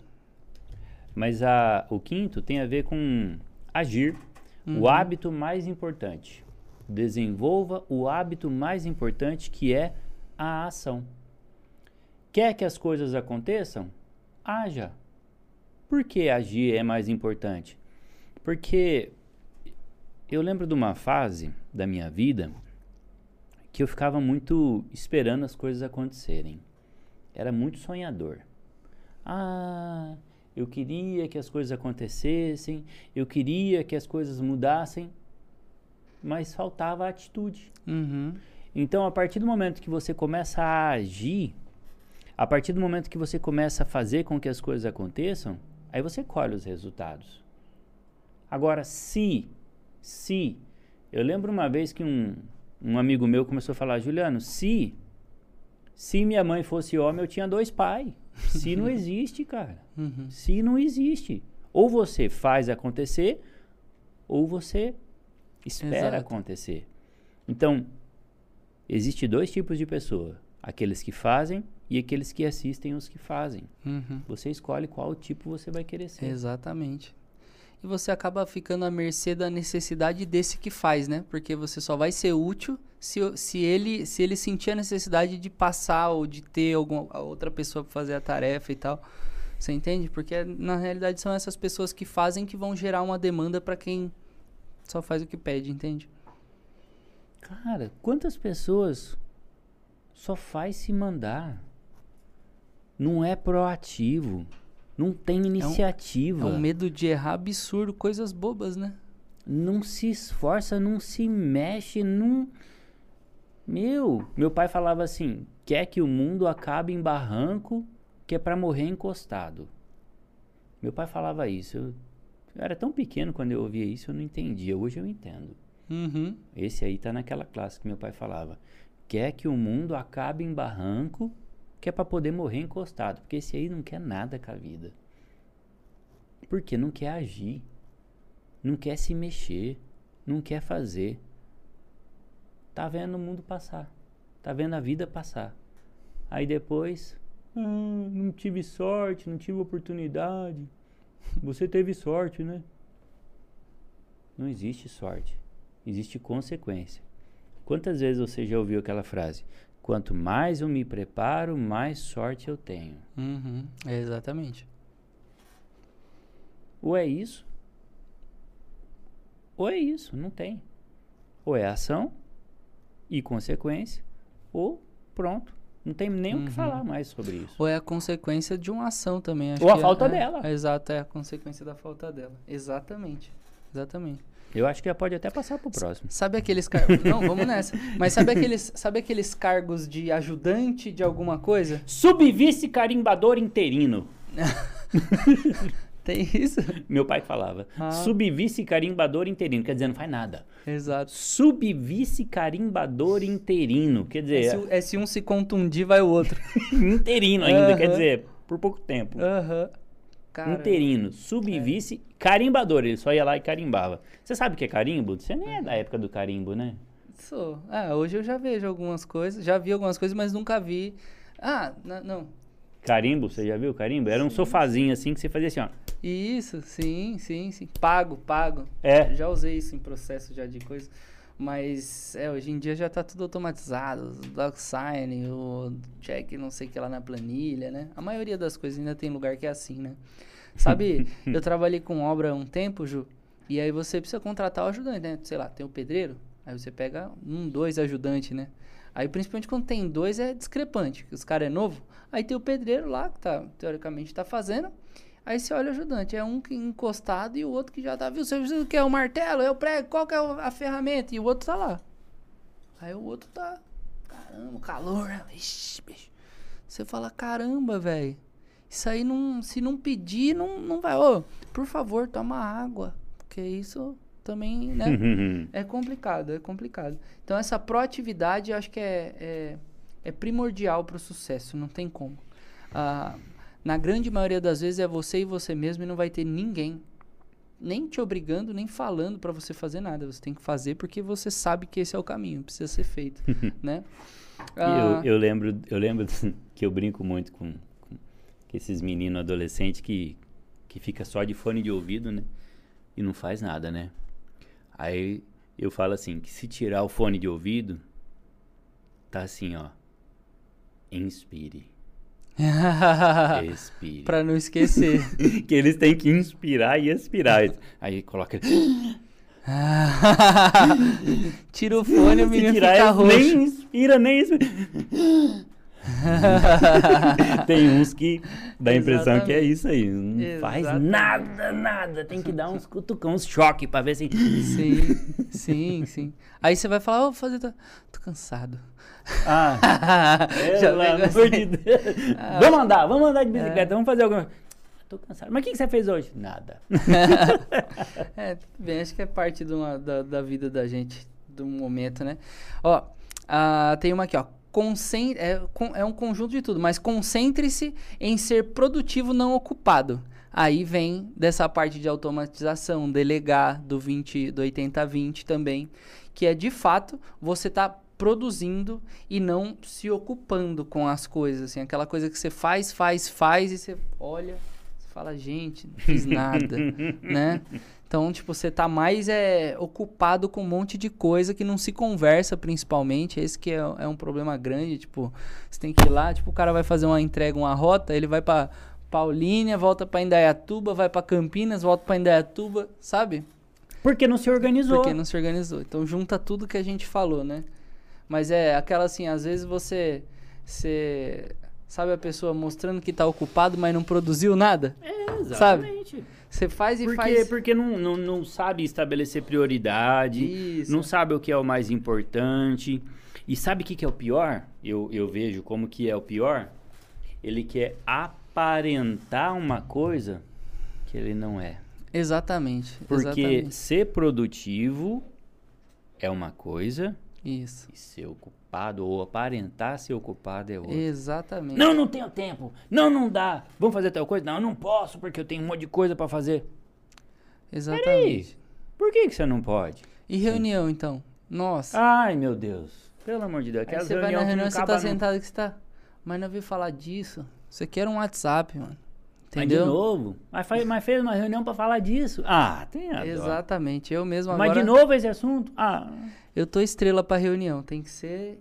Mas a, o quinto tem a ver com agir, Uhum. o hábito mais importante. Desenvolva o hábito mais importante que é a ação. Quer que as coisas aconteçam? Haja. Por que agir é mais importante? Porque eu lembro de uma fase da minha vida que eu ficava muito esperando as coisas acontecerem. Era muito sonhador. Ah, eu queria que as coisas acontecessem, eu queria que as coisas mudassem, mas faltava atitude. Uhum. Então, a partir do momento que você começa a agir, a partir do momento que você começa a fazer com que as coisas aconteçam, aí você colhe os resultados. Agora, se, se, eu lembro uma vez que um, um amigo meu começou a falar, Juliano, se, se minha mãe fosse homem, eu tinha dois pais. Se não *laughs* existe, cara. Uhum. Se não existe. Ou você faz acontecer, ou você espera Exato. acontecer. Então, existe dois tipos de pessoa: aqueles que fazem e aqueles que assistem os que fazem. Uhum. Você escolhe qual tipo você vai querer ser. Exatamente. E você acaba ficando à mercê da necessidade desse que faz, né? Porque você só vai ser útil se, se, ele, se ele sentir a necessidade de passar ou de ter alguma outra pessoa para fazer a tarefa e tal. Você entende? Porque na realidade são essas pessoas que fazem que vão gerar uma demanda para quem só faz o que pede, entende? Cara, quantas pessoas só faz se mandar? Não é proativo, não tem iniciativa. É um medo de errar absurdo, coisas bobas, né? não se esforça, não se mexe, não. Meu, meu pai falava assim: quer que o mundo acabe em barranco, que é para morrer encostado. Meu pai falava isso. Eu, eu era tão pequeno quando eu ouvia isso, eu não entendia. Hoje eu entendo. Uhum. Esse aí tá naquela classe que meu pai falava. Quer que o mundo acabe em barranco, que é para poder morrer encostado. Porque esse aí não quer nada com a vida. Porque não quer agir. Não quer se mexer. Não quer fazer. Tá vendo o mundo passar. Tá vendo a vida passar. Aí depois. "Ah, não tive sorte, não tive oportunidade. *laughs* Você teve sorte, né? Não existe sorte. Existe consequência. Quantas vezes você já ouviu aquela frase? Quanto mais eu me preparo, mais sorte eu tenho. Uhum. Exatamente. Ou é isso, ou é isso, não tem. Ou é ação e consequência, ou pronto. Não tem nem o Uhum. que falar mais sobre isso. Ou é a consequência de uma ação também. acho Ou a que é- falta é, dela. é Exato, é a consequência da falta dela. Exatamente. Exatamente. Eu acho que já pode até passar pro próximo. Sabe aqueles cargos. *laughs* Não, vamos nessa. Mas sabe aqueles, sabe aqueles cargos de ajudante de alguma coisa? Subvice carimbador interino. *laughs* Tem isso? Meu pai falava. Ah. Subvice carimbador interino. Quer dizer, não faz nada. Exato. Subvice carimbador interino. Quer É dizer, se, é se um se contundir, vai o outro. *laughs* interino ainda. Quer Aham. dizer, por pouco tempo. Aham. Cara, interino, subvice, carimbador. Ele só ia lá e carimbava. Você sabe o que é carimbo? Você nem é da época do carimbo, né? Sou. Ah, hoje eu já vejo algumas coisas. Já vi algumas coisas, mas nunca vi. Ah, não. Carimbo, você já viu carimbo? Era um sofazinho assim que você fazia assim, ó. Isso, sim, sim, sim. Pago, pago. É. Já usei isso em processo já de coisa. Mas é, hoje em dia já tá tudo automatizado. O DocSign, o check não sei o que lá na planilha, né? A maioria das coisas ainda tem lugar que é assim, né? Sabe, *laughs* eu trabalhei com obra há um tempo, Ju, e aí você precisa contratar o ajudante, né? Sei lá, tem o pedreiro, aí você pega um, dois ajudantes, né? Aí principalmente quando tem dois é discrepante, que os caras é novo. Aí tem o pedreiro lá, que tá, teoricamente tá fazendo. Aí você olha o ajudante, é um que encostado e o outro que já tá, viu? Você precisa que? É o martelo, é o prego, qual que é a ferramenta? E o outro tá lá. Aí o outro tá, caramba, calor, né? Ixi, bicho. Você fala, caramba, velho. Isso aí não. Se não pedir, não, não vai. Ô, por favor, toma água. Porque isso também, né? *laughs* é complicado, é complicado. Então essa proatividade eu acho que é, é, é primordial para o sucesso, não tem como. Ah, na grande maioria das vezes é você e você mesmo e não vai ter ninguém nem te obrigando, nem falando para você fazer nada. Você tem que fazer porque você sabe que esse é o caminho, precisa ser feito, *laughs* né? Ah, eu, eu, lembro, eu lembro *laughs* que eu brinco muito com, com esses meninos adolescentes que, que fica só de fone de ouvido, né? E não faz nada, né? Aí eu falo assim, que se tirar o fone de ouvido, tá assim, ó. Inspire. *laughs* Expire. pra não esquecer. *laughs* que eles têm que inspirar e expirar. Aí coloca. *laughs* Tira o fone o menino fica roxo. Nem inspira, nem inspira. *laughs* Tem uns que dá a impressão Exatamente. que é isso aí. Não Exatamente. faz nada, nada. Tem que dar uns cutucão, uns choque pra ver se. Sim, sim, sim. Aí você vai falar, oh, vou fazer. Tô, tô cansado. Ah, *laughs* pelo amor assim. de Deus. Ah, vamos andar, vamos andar de bicicleta, é. vamos fazer alguma Tô cansado. Mas o que, que você fez hoje? Nada. *laughs* é, bem, acho que é parte uma, da, da vida da gente, do momento, né? Ó, uh, tem uma aqui, ó. É, é um conjunto de tudo, mas concentre-se em ser produtivo não ocupado. Aí vem dessa parte de automatização, delegar do 20, do 80-20 também, que é de fato você tá produzindo e não se ocupando com as coisas, assim, aquela coisa que você faz, faz, faz e você olha, você fala, gente, não fiz nada, *laughs* né? Então, tipo, você tá mais é, ocupado com um monte de coisa que não se conversa, principalmente. Esse que é, é um problema grande. Tipo, você tem que ir lá, tipo, o cara vai fazer uma entrega, uma rota, ele vai para Paulínia, volta para Indaiatuba, vai para Campinas, volta para Indaiatuba, sabe? Porque não se organizou. Porque não se organizou. Então junta tudo que a gente falou, né? Mas é aquela assim, às vezes você. Você. Sabe a pessoa mostrando que está ocupado, mas não produziu nada? É, exatamente. Sabe? Você faz e porque, faz. Porque não, não, não sabe estabelecer prioridade, Isso. não sabe o que é o mais importante. E sabe o que, que é o pior? Eu, eu vejo como que é o pior. Ele quer aparentar uma coisa que ele não é. Exatamente. Porque exatamente. ser produtivo é uma coisa isso. E ser ocupado ou aparentar ser ocupado é outro. Exatamente. Não, não tenho tempo. Não, não dá. Vamos fazer tal coisa? Não, eu não posso porque eu tenho um monte de coisa para fazer. Exatamente. Peraí. Por que, que você não pode? E reunião, Sim. então? Nossa. Ai, meu Deus. Pelo amor de Deus. Aí você vai na reunião, você tá sentado que você tá... Mas não vi falar disso. Você quer um WhatsApp, mano. Entendeu? Mas de novo? Mas, faz, mas fez uma reunião para falar disso. Ah, tem a Exatamente. Eu mesmo agora... Mas de novo esse assunto? Ah... Eu tô estrela para reunião, tem que ser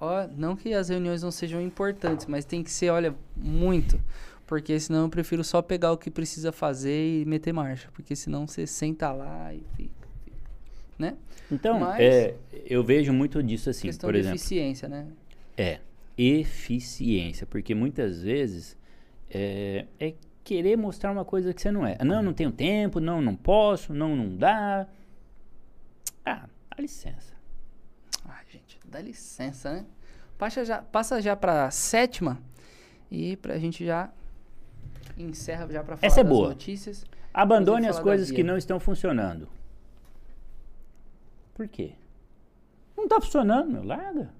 ó, não que as reuniões não sejam importantes, mas tem que ser, olha, muito. Porque senão eu prefiro só pegar o que precisa fazer e meter marcha. Porque senão você senta lá e fica. fica né? Então, mas, é, eu vejo muito disso assim, questão por de exemplo. eficiência, né? É, eficiência. Porque muitas vezes é, é querer mostrar uma coisa que você não é. Não, não tenho tempo, não, não posso, não, não dá. Ah, dá licença dá licença, né? Passa já, passa já pra sétima e pra gente já encerra já pra falar Essa é das boa. notícias. Abandone as coisas que não estão funcionando. Por quê? Não tá funcionando, meu. Larga.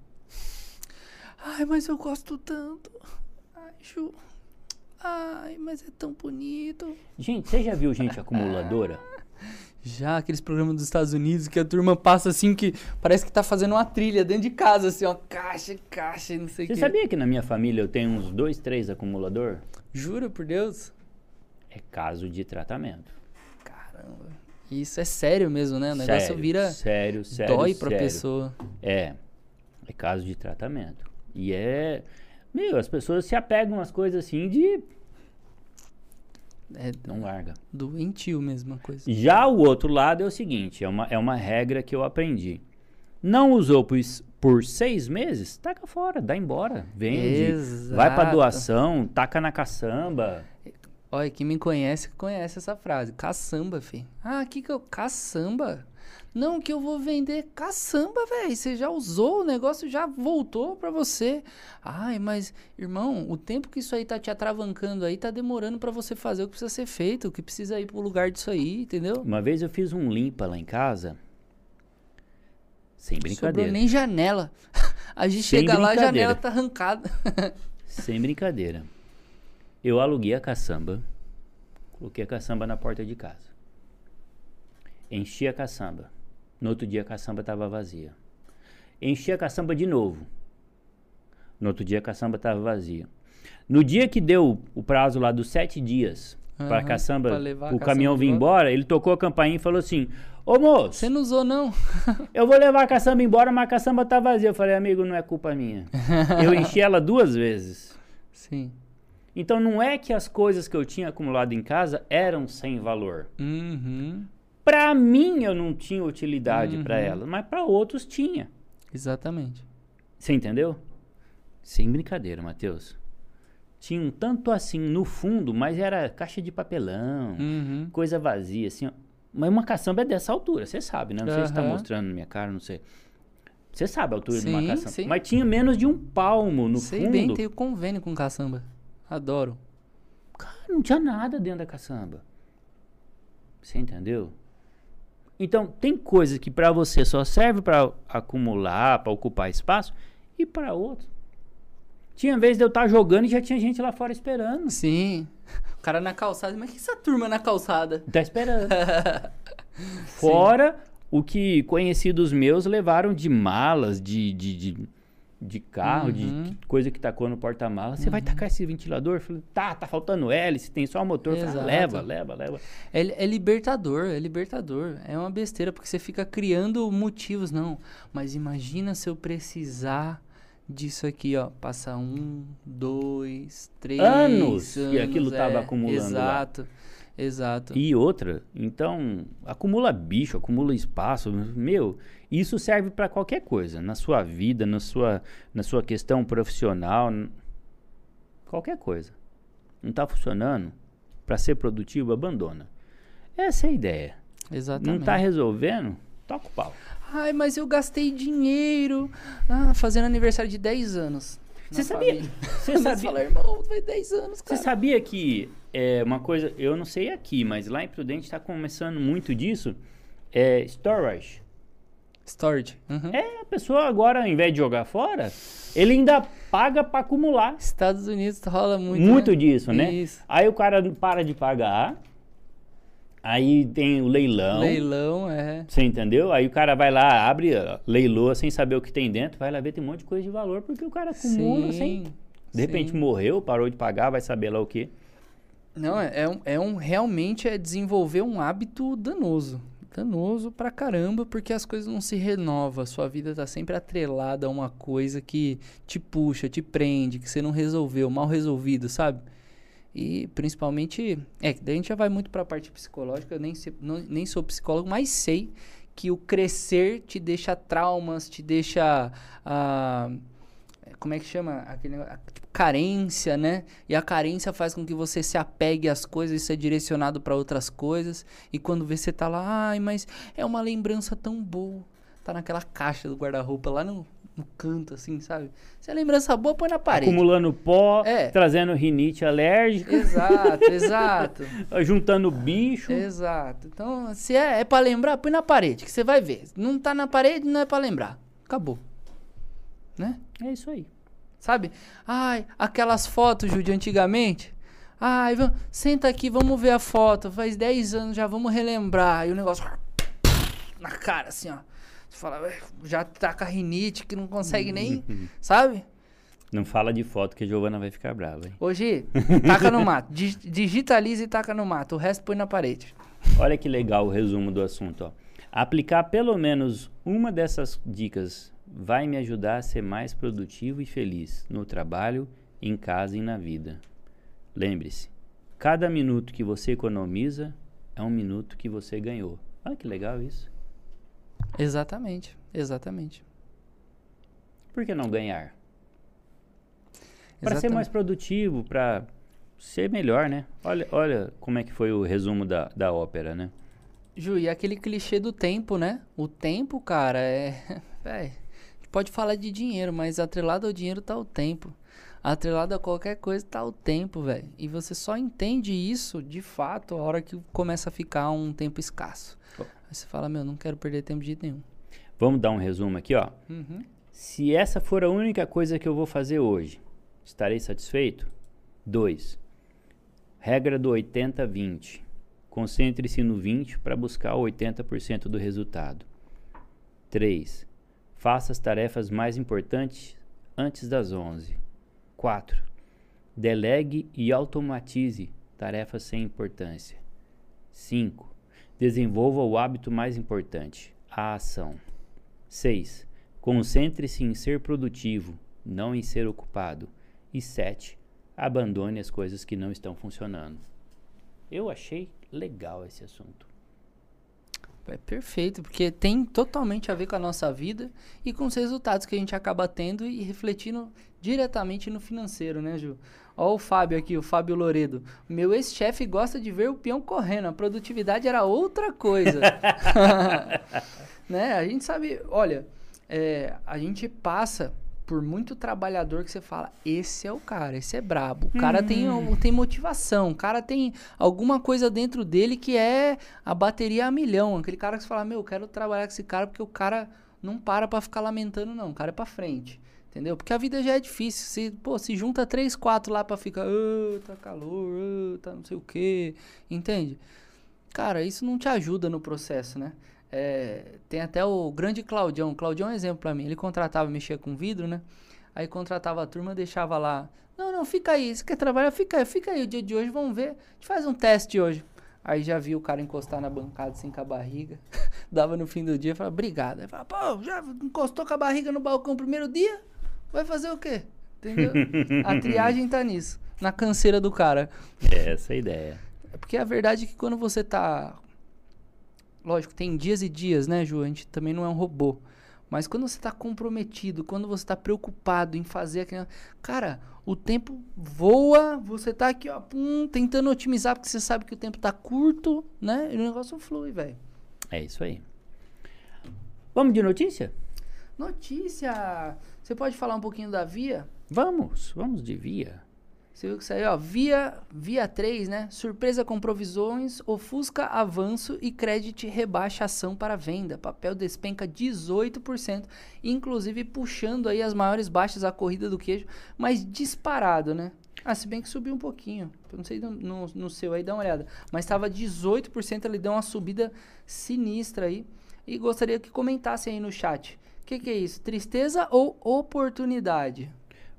Ai, mas eu gosto tanto. Ai, Ju. Ai, mas é tão bonito. Gente, você já viu gente acumuladora? *laughs* Já aqueles programas dos Estados Unidos que a turma passa assim que parece que tá fazendo uma trilha dentro de casa, assim, ó, caixa, caixa, não sei o que. Você sabia que na minha família eu tenho uns dois, três acumulador? Jura por Deus? É caso de tratamento. Caramba. Isso é sério mesmo, né? O negócio sério, vira. Sério, sério. Dói pra sério. pessoa. É. É caso de tratamento. E é. Meu, as pessoas se apegam às coisas assim de é, não larga. Doentio mesmo a coisa. Já o outro lado é o seguinte, é uma, é uma regra que eu aprendi. Não usou por, por seis meses, taca fora, dá embora, vende, Exato. vai pra doação, taca na caçamba. Olha, quem me conhece, conhece essa frase. Caçamba, fi. Ah, que que eu... Caçamba? Não, que eu vou vender caçamba, velho. Você já usou, o negócio já voltou pra você. Ai, mas, irmão, o tempo que isso aí tá te atravancando aí, tá demorando pra você fazer o que precisa ser feito, o que precisa ir pro lugar disso aí, entendeu? Uma vez eu fiz um limpa lá em casa. Sem Sobrou brincadeira. nem janela. *laughs* A gente Sem chega lá, a janela tá arrancada. *laughs* Sem brincadeira. Eu aluguei a caçamba, coloquei a caçamba na porta de casa. Enchi a caçamba. No outro dia a caçamba estava vazia. Enchi a caçamba de novo. No outro dia a caçamba estava vazia. No dia que deu o prazo lá dos sete dias para a caçamba, o caçamba caminhão vir embora, ele tocou a campainha e falou assim: Ô moço, Você não usou, não? *laughs* eu vou levar a caçamba embora, mas a caçamba tá vazia. Eu falei, amigo, não é culpa minha. *laughs* Eu enchi ela duas vezes. Sim. Então não é que as coisas que eu tinha acumulado em casa eram sem valor. Uhum. Pra mim eu não tinha utilidade pra Uhum. elas, mas pra outros tinha. Exatamente. Você entendeu? Sem brincadeira, Matheus. Tinha um tanto assim no fundo, mas era caixa de papelão, Uhum. coisa vazia, assim. ó. Mas uma caçamba é dessa altura, você sabe, né? Não sei se tá Aham. mostrando na minha cara, não sei. Você sabe a altura de uma Sim, caçamba. sim. Mas tinha menos de um palmo no Sei fundo. bem, tenho convênio com caçamba. Adoro. Cara, não tinha nada dentro da caçamba. Você entendeu? Então, tem coisas que pra você só serve pra acumular, pra ocupar espaço, e pra outros. Tinha vez de eu estar jogando e já tinha gente lá fora esperando. Sim. *laughs* O cara na calçada. Mas que essa turma na calçada? Tá esperando. *laughs* Fora o que conhecidos meus levaram de malas, de, de, de, de carro, de, Uhum. de coisa que tacou no porta-malas. Você vai tacar esse ventilador? Eu falei, tá, tá faltando hélice, tem só o motor. Falei, ah, leva, leva, leva. É, é libertador, é libertador. É uma besteira, porque você fica criando motivos, não. Mas imagina se eu precisar disso aqui, ó. Passar um, dois, três Anos anos, aquilo tava é, acumulando lá. Exato, exato. E outra, então, acumula bicho, acumula espaço. Meu, isso serve pra qualquer coisa. Na sua vida, na sua, na sua questão profissional, qualquer coisa. Não tá funcionando? Pra ser produtivo, abandona. Essa é a ideia. Exatamente. Não tá resolvendo? Toca o pau. Ai, mas eu gastei dinheiro ah, fazendo aniversário de 10 anos. Você sabia? Você *laughs* Você sabia? fala, irmão, foi 10 anos, Você cara. sabia que é uma coisa, eu não sei aqui, mas lá em Prudente está começando muito disso, é storage. Storage. Uhum. É, a pessoa agora, ao invés de jogar fora, ele ainda paga para acumular. Estados Unidos rola muito. Muito né? disso, né? Isso. Aí o cara para de pagar, aí tem o leilão. Leilão, é. Você entendeu? Aí o cara vai lá, abre, leiloa sem saber o que tem dentro, vai lá ver, tem um monte de coisa de valor, porque o cara acumula sem. De repente sim. morreu, parou de pagar, vai saber lá o quê. Não, é, é um, é um. Realmente é desenvolver um hábito danoso. Danoso pra caramba, porque as coisas não se renovam. Sua vida tá sempre atrelada a uma coisa que te puxa, te prende, que você não resolveu, mal resolvido, sabe? E principalmente. É, daí a gente já vai muito pra parte psicológica. Eu nem, sei- não- nem sou psicólogo, mas sei que o crescer te deixa traumas, te deixa. ah, como é que chama? Aquele, negócio- tipo, carência, né? E a carência faz com que você se apegue às coisas e seja direcionado para outras coisas. E quando vê você tá lá, ai, mas é uma lembrança tão boa. Tá naquela caixa do guarda-roupa lá no, no canto, assim, sabe? Se é lembrança boa, põe na parede. Acumulando pó, É. trazendo rinite alérgica, Exato, *laughs* exato. juntando bicho. Exato. Então, se é, é para lembrar, põe na parede, que você vai ver. Não tá na parede, não é para lembrar. Acabou. Né? É isso aí. Sabe? Ai, aquelas fotos, Ju, de antigamente. Ai, vamos, senta aqui, vamos ver a foto. Faz 10 anos já, vamos relembrar. E o negócio na cara, assim, ó. Você fala, "Ué, já tá com a rinite que não consegue nem. *laughs* sabe? Não fala de foto que a Giovana vai ficar brava, hein? Hoje, taca no mato. Dig- Digitaliza e taca no mato. O resto põe na parede. Olha que legal o resumo do assunto, ó. Aplicar pelo menos uma dessas dicas vai me ajudar a ser mais produtivo e feliz no trabalho, em casa e na vida. Lembre-se, cada minuto que você economiza é um minuto que você ganhou. Olha que legal isso. Exatamente, exatamente. Por que não ganhar? Para ser mais produtivo, para ser melhor, né? Olha, olha como é que foi o resumo da, da ópera, né? Ju, e aquele clichê do tempo, né? O tempo, cara, é. *laughs* Véi, pode falar de dinheiro, mas atrelado ao dinheiro tá o tempo. Atrelado a qualquer coisa tá o tempo, velho. E você só entende isso, de fato, a hora que começa a ficar um tempo escasso. Oh. Aí você fala, meu, não quero perder tempo de jeito nenhum. Vamos dar um resumo aqui, ó. Uhum. Se essa for a única coisa que eu vou fazer hoje, estarei satisfeito? 2. Regra do 80-20. Concentre-se no 20 para buscar o 80% do resultado. 3. Faça as tarefas mais importantes antes das 11. 4. Delegue e automatize tarefas sem importância. 5. Desenvolva o hábito mais importante, a ação. 6. Concentre-se em ser produtivo, não em ser ocupado. E 7. Abandone as coisas que não estão funcionando. Eu achei legal esse assunto. É perfeito, porque tem totalmente a ver com a nossa vida e com os resultados que a gente acaba tendo e refletindo diretamente no financeiro, né, Ju? Ó o Fábio aqui, o Fábio Loredo. Meu ex-chefe gosta de ver o peão correndo, a produtividade era outra coisa. *laughs* né? A gente sabe, olha, é, a gente passa por muito trabalhador que você fala, esse é o cara, esse é brabo. O cara tem, tem motivação, o cara tem alguma coisa dentro dele que é a bateria a milhão. Aquele cara que você fala, meu, eu quero trabalhar com esse cara porque o cara não para pra ficar lamentando, não. O cara é pra frente. Entendeu? Porque a vida já é difícil. Se, pô, se junta três, quatro lá pra ficar, oh, tá calor, oh, tá não sei o quê. Entende? Cara, isso não te ajuda no processo, né? É, tem até o grande Claudião. Claudião é um exemplo para mim. Ele contratava, mexia com vidro, né? Aí contratava a turma, deixava lá. Não, não, fica aí. Você quer trabalhar? Fica aí, fica aí o dia de hoje, vamos ver. A gente faz um teste hoje. Aí já viu o cara encostar na bancada assim com a barriga. *laughs* Dava no fim do dia, falava, obrigado. Aí falava, pô, já encostou com a barriga no balcão primeiro dia? Vai fazer o quê? Entendeu? *laughs* a triagem tá nisso. Na canseira do cara. É essa a ideia. É porque a verdade é que quando você tá lógico, tem dias e dias, né, Ju? A gente também não é um robô. Mas quando você está comprometido, quando você está preocupado em fazer aquilo. Cara, o tempo voa, você está aqui, ó, pum, tentando otimizar, porque você sabe que o tempo está curto, né? E o negócio flui, velho. É isso aí. Vamos de notícia? Notícia! Você pode falar um pouquinho da Via? Vamos, vamos de Via. Você viu que saiu, ó, via, via 3, né? Surpresa com provisões, ofusca avanço e crédito rebaixa ação para venda. Papel despenca 18%, inclusive puxando aí as maiores baixas a corrida do queijo, mas disparado, né? Ah, se bem que subiu um pouquinho. Eu não sei no, no, no seu aí, dá uma olhada. Mas estava 18%, ele deu uma subida sinistra aí. E gostaria que comentasse aí no chat. O que, que é isso? Tristeza ou oportunidade?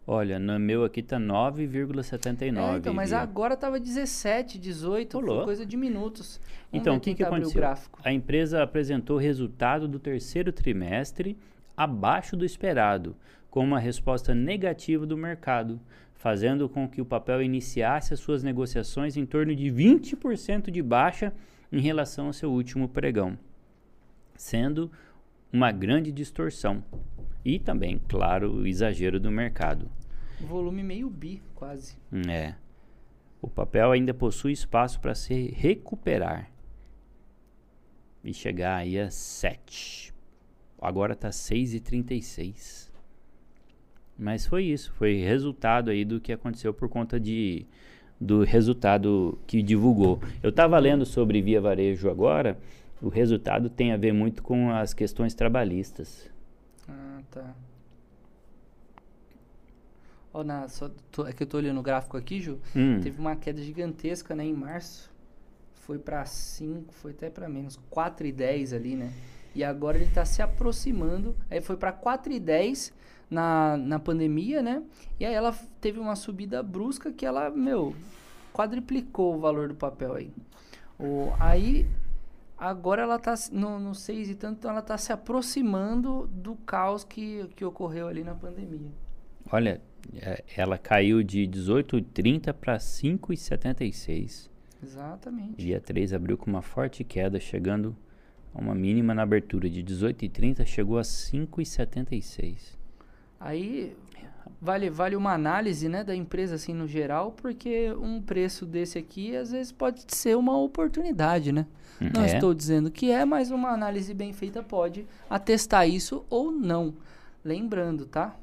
Olha, no meu aqui tá 9,79. É, então, mas agora tava 17, 18, Olô. coisa de minutos. Vamos então, o que, que aconteceu? gráfico. A empresa apresentou resultado do terceiro trimestre abaixo do esperado, com uma resposta negativa do mercado, fazendo com que o papel iniciasse as suas negociações em torno de 20% de baixa em relação ao seu último pregão, sendo uma grande distorção. E também, claro, o exagero do mercado. Volume meio bi, quase. É. O papel ainda possui espaço para se recuperar e chegar aí a 7. Agora tá 6,36. Mas foi isso, foi resultado aí do que aconteceu por conta de do resultado que divulgou. Eu estava lendo sobre Via Varejo agora, o resultado tem a ver muito com as questões trabalhistas. Tá. Ó, na, só, tô- é que eu tô olhando o gráfico aqui, Ju. Hum. Teve uma queda gigantesca, né, em março. Foi pra 5, foi até pra menos, 4,10 ali, né? E agora ele tá se aproximando. Aí foi pra 4,10 na, na pandemia, né? E aí ela teve uma subida brusca que ela, meu, quadriplicou o valor do papel aí. O, aí agora ela tá s- no, no 6 e tanto, então ela tá se aproximando do caos que, que ocorreu ali na pandemia. Olha, é, ela caiu de 18,30 para 5,76. Exatamente. Dia 3 abriu com uma forte queda, chegando a uma mínima na abertura de 18,30, chegou a 5,76. Aí, vale, vale uma análise né, da empresa assim no geral, porque um preço desse aqui às vezes pode ser uma oportunidade, né? Não É. estou dizendo que é, mas uma análise bem feita pode atestar isso ou não. Lembrando, tá?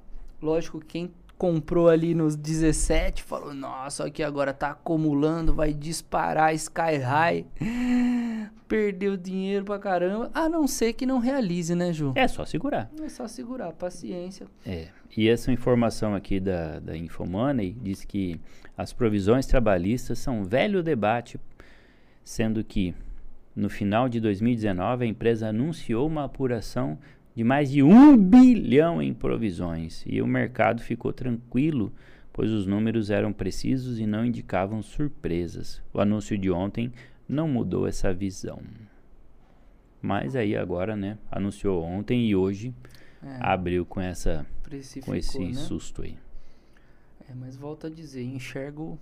Lógico que quem comprou ali nos 17 falou: Nossa, aqui agora tá acumulando, vai disparar Sky High. *laughs* Perdeu dinheiro pra caramba. A não ser que não realize, né, Ju? É só segurar. É só segurar, paciência. É. E essa informação aqui da, da Infomoney diz que as provisões trabalhistas são um velho debate, sendo que no final de 2019 a empresa anunciou uma apuração de mais de um bilhão em provisões e o mercado ficou tranquilo, pois os números eram precisos e não indicavam surpresas. O anúncio de ontem não mudou essa visão. Mas aí agora, né, anunciou ontem e hoje É, abriu com essa com esse né? susto aí. É, mas volto a dizer, enxergo.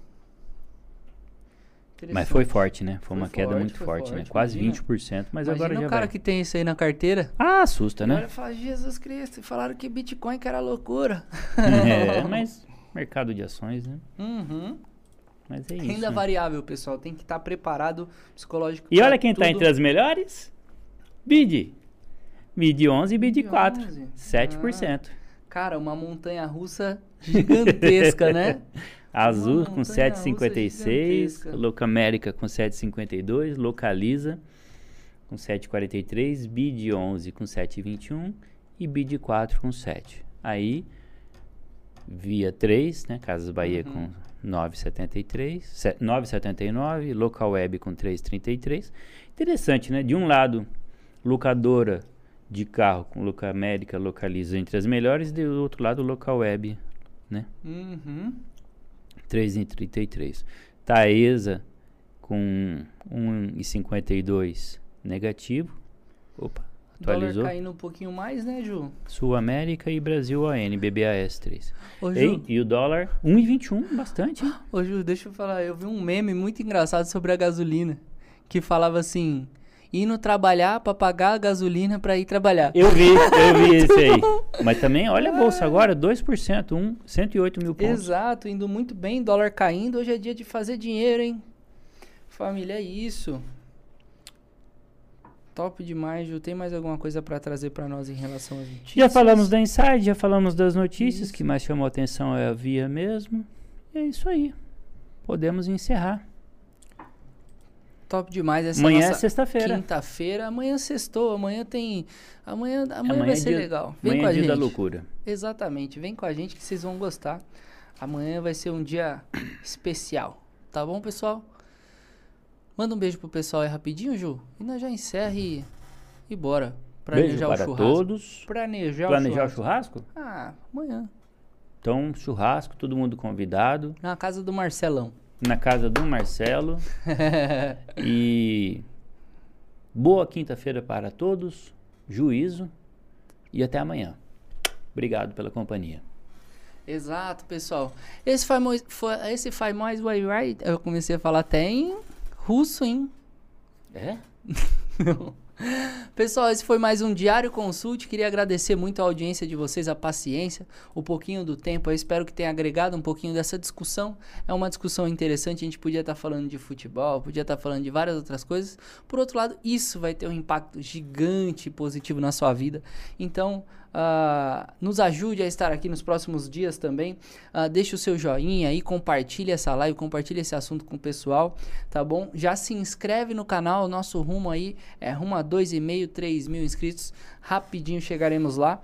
Mas foi forte, né? Foi, Foi uma queda forte, muito foi forte, né? forte, Quase imagina. 20%, mas Imagina agora já o cara vai. que tem isso aí na carteira. Ah, assusta, né? e fala, Jesus Cristo, falaram que Bitcoin que era loucura. é, *laughs* mas mercado de ações, né? Uhum. Mas é isso. Renda né? variável, pessoal. Tem que estar preparado psicológico. E olha quem tá tudo. entre as melhores? BID. BID 11 e BID 4. 11. 7%. Cara, uma montanha russa gigantesca, né? *laughs* Azul Uma com montanha russa 7,56. gigantesca. Louca América com 7,52. Localiza com 7,43. BID 11 com 7,21. E BID 4 com 7. Aí, Via 3, né? Casas Bahia Uhum. com 9,73. se- 9,79. Local Web com 3,33. Interessante, né? De um lado, locadora de carro com Loca América localiza entre as melhores. Do outro lado, Local Web, né? Uhum. 3,33. Taesa com 1,52 negativo. Opa, Dólar atualizou. caindo um pouquinho mais, né, Ju? Sul América e Brasil AN, BBAS 3. Ô, Ju, Ei, e o dólar 1,21, bastante, hein? Ô, Ju, deixa eu falar. Eu vi um meme muito engraçado sobre a gasolina. Que falava assim: indo trabalhar pra pagar a gasolina pra ir trabalhar. Eu vi, eu vi *laughs* esse aí. Mas também, olha a bolsa agora, 2%, um, 108 mil pontos. Exato, indo muito bem, dólar caindo. Hoje é dia de fazer dinheiro, hein? Família, é isso. Top demais, Ju. Tem mais alguma coisa pra trazer pra nós em relação às notícias? Já falamos da Inside, já falamos das notícias, Isso. que mais chamou atenção é a Via mesmo. E é isso aí. Podemos encerrar. Top demais essa Amanhã é sexta-feira. quinta-feira. Amanhã sextou, amanhã tem... Amanhã, amanhã, Amanhã vai é ser dia- legal. Vem Amanhã com é a dia gente. da loucura. Exatamente, vem com a gente que vocês vão gostar. Amanhã vai ser um dia especial, tá bom, pessoal? Manda um beijo pro pessoal aí rapidinho, Ju. E nós já encerra e, e bora. Beijo Planejar o para churrasco. todos. Planejar, Planejar o o churrasco. churrasco? Ah, amanhã. Então, churrasco, todo mundo convidado. Na casa do Marcelão. Na casa do Marcelo. *laughs* E boa quinta-feira para todos. Juízo. E até amanhã. Obrigado pela companhia. Exato, pessoal. Esse faz, foi, esse faz mais way right. Eu comecei a falar até em russo, hein? É? *laughs* Pessoal, esse foi mais um Diário Consult. Queria agradecer muito a audiência de vocês, a paciência, o pouquinho do tempo. Eu espero que tenha agregado um pouquinho dessa discussão. É uma discussão interessante. A gente podia estar falando de futebol, podia estar falando de várias outras coisas. Por outro lado, isso vai ter um impacto gigante positivo na sua vida. Então, ah, nos ajude a estar aqui nos próximos dias também. Ah, deixe o seu joinha aí, compartilhe essa live, compartilhe esse assunto com o pessoal, tá bom? Já se inscreve no canal, nosso rumo aí é rumo a 2,5, 3 mil inscritos. Rapidinho chegaremos lá.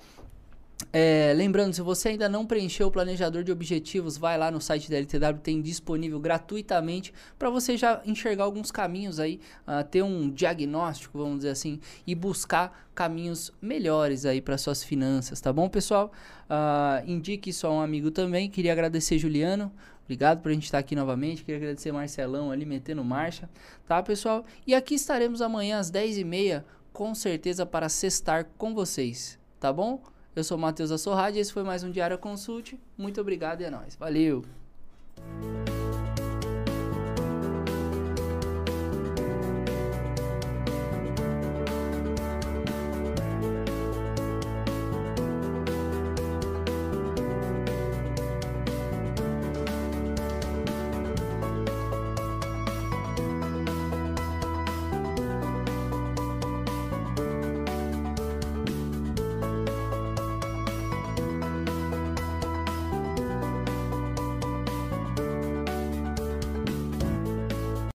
É, lembrando, se você ainda não preencheu o planejador de objetivos, vai lá no site da LTW, tem disponível gratuitamente para você já enxergar alguns caminhos aí, ah, ter um diagnóstico, vamos dizer assim, e buscar caminhos melhores aí para suas finanças, tá bom, pessoal? Ah, indique isso a um amigo também. Queria agradecer Juliano, obrigado por a gente estar aqui novamente. Queria agradecer Marcelão ali metendo marcha, tá, pessoal? E aqui estaremos amanhã às 10h30, com certeza para sextar com vocês, tá bom? Eu sou o Matheus e esse foi mais um Diário Consult. Muito obrigado e é nóis. Valeu!